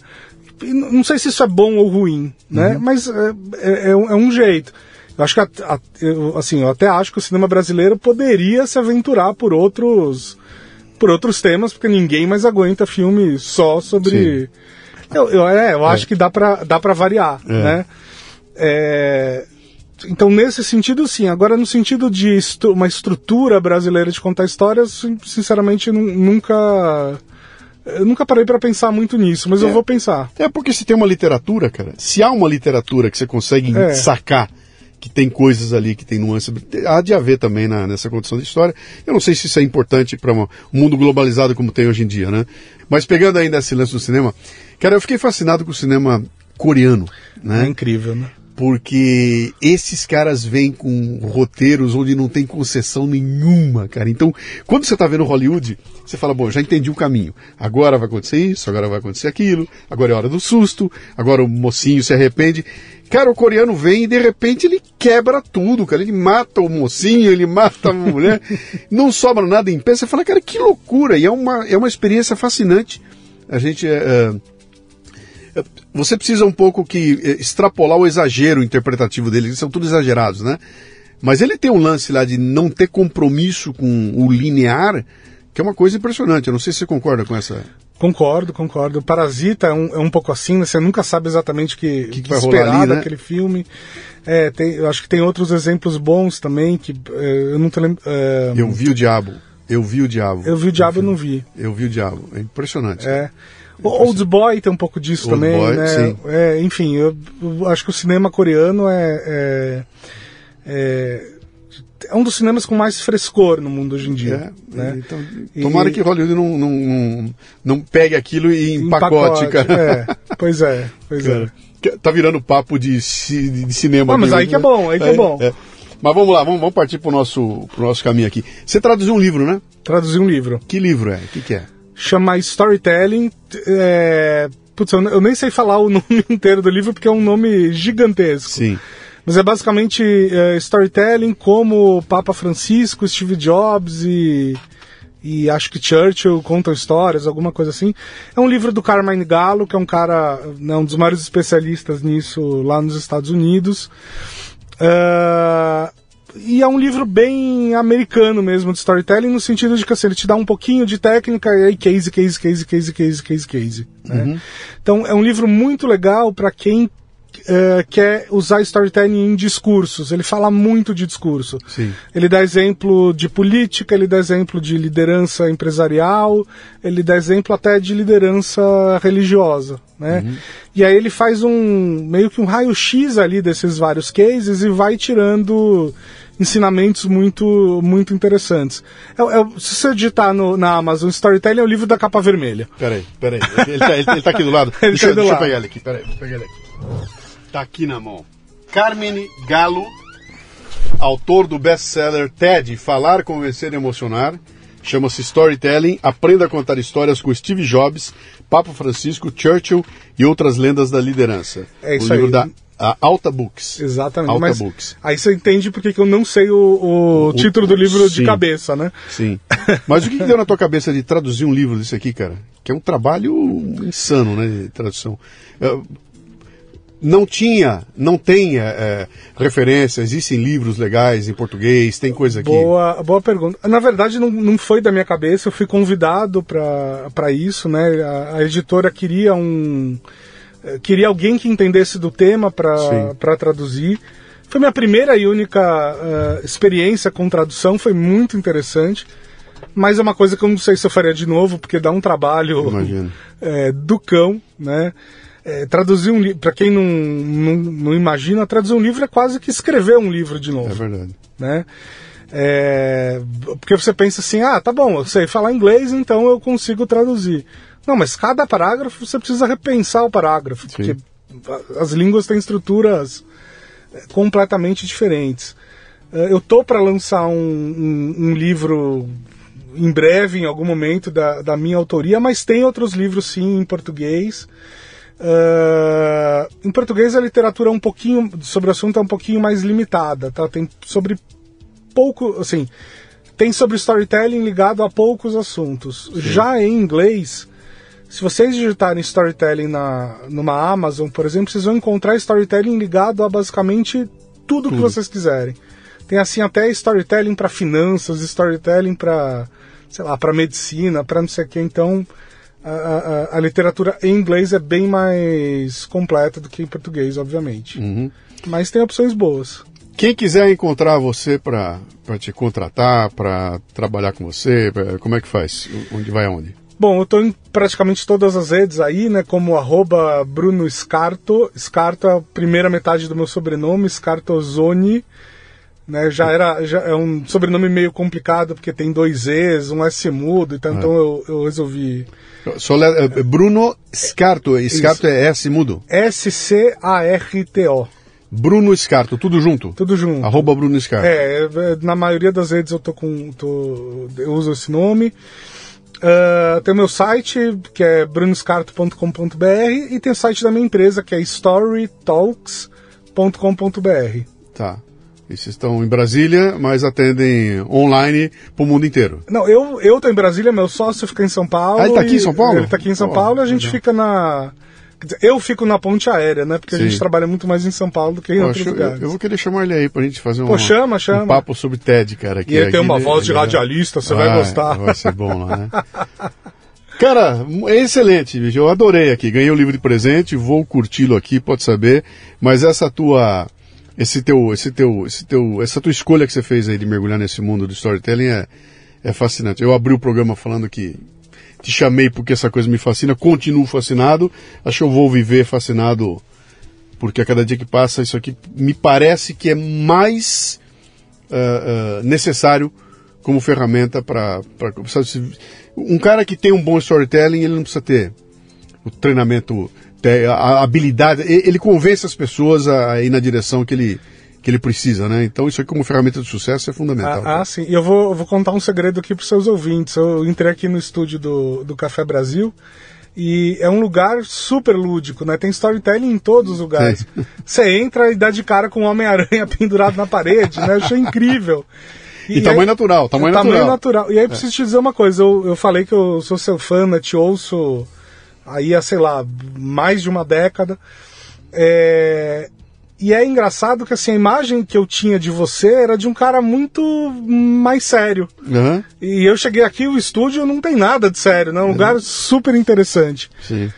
Não sei se isso é bom ou ruim, né? Uhum. Mas é, é, é, é um jeito. Eu acho que, a, a, eu, assim, eu até acho que o cinema brasileiro poderia se aventurar por outros, por outros temas, porque ninguém mais aguenta filme só sobre. Eu, eu, é, eu acho é. que dá para dá pra variar, é. né? É, então, nesse sentido, sim. Agora, no sentido de uma estrutura brasileira de contar histórias, sinceramente, nunca Eu nunca parei para pensar muito nisso, mas é. eu vou pensar. É porque se tem uma literatura, cara, se há uma literatura que você consegue é. sacar que tem coisas ali, que tem nuances, há de haver também na, nessa condição de história. Eu não sei se isso é importante para um mundo globalizado como tem hoje em dia, né? Mas pegando ainda esse lance do cinema, cara, eu fiquei fascinado com o cinema coreano, né? É incrível, né? porque esses caras vêm com roteiros onde não tem concessão nenhuma, cara. Então, quando você está vendo Hollywood, você fala, bom, já entendi o caminho. Agora vai acontecer isso, agora vai acontecer aquilo, agora é hora do susto, agora o mocinho se arrepende. Cara, o coreano vem e de repente ele quebra tudo, cara. Ele mata o mocinho, ele mata a mulher, não sobra nada em pé. Você fala, cara, que loucura! E é uma, é uma experiência fascinante. A gente. É, você precisa um pouco que eh, extrapolar o exagero interpretativo dele, eles são tudo exagerados, né? Mas ele tem um lance lá de não ter compromisso com o linear, que é uma coisa impressionante. Eu não sei se você concorda com essa. Concordo, concordo. Parasita é um, é um pouco assim, né? você nunca sabe exatamente o que, que, que, vai esperar rolar ali, né? daquele filme. É, tem, eu acho que tem outros exemplos bons também, que é, eu não lembro. É... Eu vi o Diabo. Eu vi o Diabo. Eu vi o Diabo, eu não vi. Eu vi o Diabo. É impressionante. É. O Old Boy tem um pouco disso Old também, Boy, né? Sim. É, enfim, eu, eu, acho que o cinema coreano é, é, é, é, um dos cinemas com mais frescor no mundo hoje em dia. É, né? então, tomara e, que Hollywood não, não, não, não, pegue aquilo e empacote, pacote, cara. É, pois é, pois é. cara, é. Tá virando papo de, de cinema. Ah, mas aí que é bom, aí que é, é bom. Mas vamos lá, vamos, vamos partir pro nosso, pro nosso caminho aqui. Você traduziu um livro, né? Traduzi um livro. Que livro é? O que, que é? chama Storytelling. É... Putz, eu nem sei falar o nome inteiro do livro porque é um nome gigantesco. Sim. Mas é basicamente é, storytelling como Papa Francisco, Steve Jobs e, e acho que Churchill contam histórias, alguma coisa assim. É um livro do Carmine Gallo, que é um cara, né, um dos maiores especialistas nisso lá nos Estados Unidos. Uh, e é um livro bem americano mesmo de storytelling, no sentido de que assim, ele te dá um pouquinho de técnica e aí case, case, case, case, case, case, case. Né? Uhum. Então é um livro muito legal para quem Uh, quer usar storytelling em discursos. Ele fala muito de discurso. Sim. Ele dá exemplo de política, ele dá exemplo de liderança empresarial, ele dá exemplo até de liderança religiosa. Né? Uhum. E aí ele faz um meio que um raio-x ali desses vários cases e vai tirando ensinamentos muito, muito interessantes. É, é, se você digitar no, na Amazon Storytelling, é o livro da capa vermelha. Peraí, peraí. Ele tá, ele, ele tá aqui do lado. ele deixa, tá do deixa lado. eu pegar ele aqui, peraí, vou pegar ele aqui. Tá aqui na mão. Carmen Galo, autor do best-seller TED, Falar, Convencer e Emocionar. Chama-se Storytelling. Aprenda a contar histórias com Steve Jobs, Papa Francisco, Churchill e outras lendas da liderança. É isso o livro aí. da a Alta Books. Exatamente. Alta Mas Books. Aí você entende porque que eu não sei o, o, o título do livro sim, de cabeça, né? Sim. Mas o que, que, deu na tua cabeça de traduzir um livro desse aqui, cara? Que é um trabalho insano, né, de tradução. É, não tinha, não tem é, é referência, existem livros legais em português, tem coisa aqui. Boa, boa pergunta. Na verdade, não, não foi da minha cabeça, eu fui convidado para isso, né? A, a editora queria um eh, queria alguém que entendesse do tema para traduzir. Foi minha primeira e única uh, experiência com tradução, foi muito interessante. Mas é uma coisa que eu não sei se eu faria de novo, porque dá um trabalho é, do cão, né? É, traduzir um livro, para quem não, não, não, imagina, traduzir um livro é quase que escrever um livro de novo. É verdade. Né? É, porque você pensa assim, ah, tá bom, eu sei falar inglês, então eu consigo traduzir. Não, mas cada parágrafo você precisa repensar o parágrafo, Sim. porque as línguas têm estruturas é, completamente diferentes. É, eu tô para lançar um, um, um, livro em breve, em algum momento, da, da minha autoria, mas tem outros livros sim em português. Uh, em português a literatura é um pouquinho sobre o assunto é um pouquinho mais limitada, tá? Tem sobre pouco, assim, tem sobre storytelling ligado a poucos assuntos. Sim. Já em inglês, se vocês digitarem storytelling na, numa Amazon, por exemplo, vocês vão encontrar storytelling ligado a basicamente tudo, tudo. que vocês quiserem. Tem assim até storytelling para finanças, storytelling para, sei lá, para medicina, para não sei o que. Então, a, a, a, literatura em inglês é bem mais completa do que em português, obviamente. Uhum. Mas tem opções boas. Quem quiser encontrar você para te contratar, para trabalhar com você, pra, como é que faz? Onde vai aonde? Bom, eu estou em praticamente todas as redes aí, né? Como arroba Bruno Scarto. Scarto é a primeira metade do meu sobrenome, Scartozoni. Né, já era já é um sobrenome meio complicado porque tem dois E's, um S mudo, então, então eu, eu resolvi. Só, é, Bruno Scarto, Scarto Isso. é S mudo? S-C-A-R-T-O. Bruno Scarto, tudo junto? Tudo junto. Arroba Bruno Scarto. É, é, na maioria das redes eu tô com. Tô, eu uso esse nome. Uh, tem o meu site, que é brunoscarto.com.br, e tem o site da minha empresa, que é storytalks.com.br. Tá. E vocês estão em Brasília, mas atendem online para o mundo inteiro. Não, eu, eu tô em Brasília, meu sócio fica em São Paulo. Ah, ele tá aqui em São Paulo? Ele tá aqui em São oh, Paulo e a gente legal. fica na. Eu fico na ponte aérea, né? Porque Sim. a gente trabalha muito mais em São Paulo do que em Poxa, outros lugares. Eu, eu, vou querer chamar ele aí pra gente fazer um, Pô, chama, chama. um papo sobre TED, cara. Que e ele tem uma voz de radialista, você vai, vai gostar. Vai ser bom lá, né? Cara, é excelente, bicho. Eu adorei aqui. Ganhei o livro de presente, vou curti-lo aqui, pode saber. Mas essa tua esse teu, esse teu, esse teu, essa tua escolha que você fez aí de mergulhar nesse mundo do storytelling é, é fascinante. Eu abri o programa falando que te chamei porque essa coisa me fascina, continuo fascinado. Acho que eu vou viver fascinado porque a cada dia que passa isso aqui me parece que é mais uh, uh, necessário como ferramenta para um cara que tem um bom storytelling ele não precisa ter o treinamento a habilidade, ele convence as pessoas a ir na direção que ele, que ele precisa, né? Então isso aí como ferramenta de sucesso é fundamental. Ah, ah sim. E eu vou, vou contar um segredo aqui para os seus ouvintes. Eu entrei aqui no estúdio do, do Café Brasil e é um lugar super lúdico, né? Tem storytelling em todos os lugares. Você entra e dá de cara com um Homem-Aranha pendurado na parede, né? Eu achei incrível. E, e tamanho aí, natural, tamanho, tamanho natural. natural. E aí preciso te dizer uma coisa, eu, eu falei que eu sou seu fã, né? Te ouço aí há, sei lá, mais de uma década. É... E é engraçado que assim, a imagem que eu tinha de você era de um cara muito mais sério. Uhum. E eu cheguei aqui, o estúdio não tem nada de sério, né? É um uhum. lugar super interessante. Sim.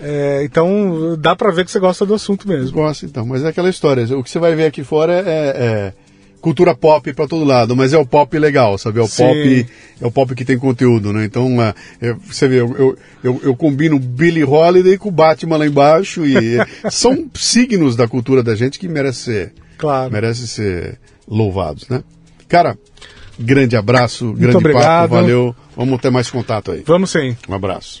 É, então dá pra ver que você gosta do assunto mesmo. Gosto, então, mas é aquela história. O que você vai ver aqui fora é, é cultura pop para todo lado, mas é o pop legal, sabe? É o Sim. pop, é o pop que tem conteúdo, né? Então, é, você vê, eu, eu, eu, eu, combino Billy Holiday com Batman lá embaixo e são signos da cultura da gente que merece ser, claro. merece ser louvados, né? Cara, grande abraço, Muito grande obrigado. papo, valeu. Vamos ter mais contato aí. Vamos sim. Um abraço.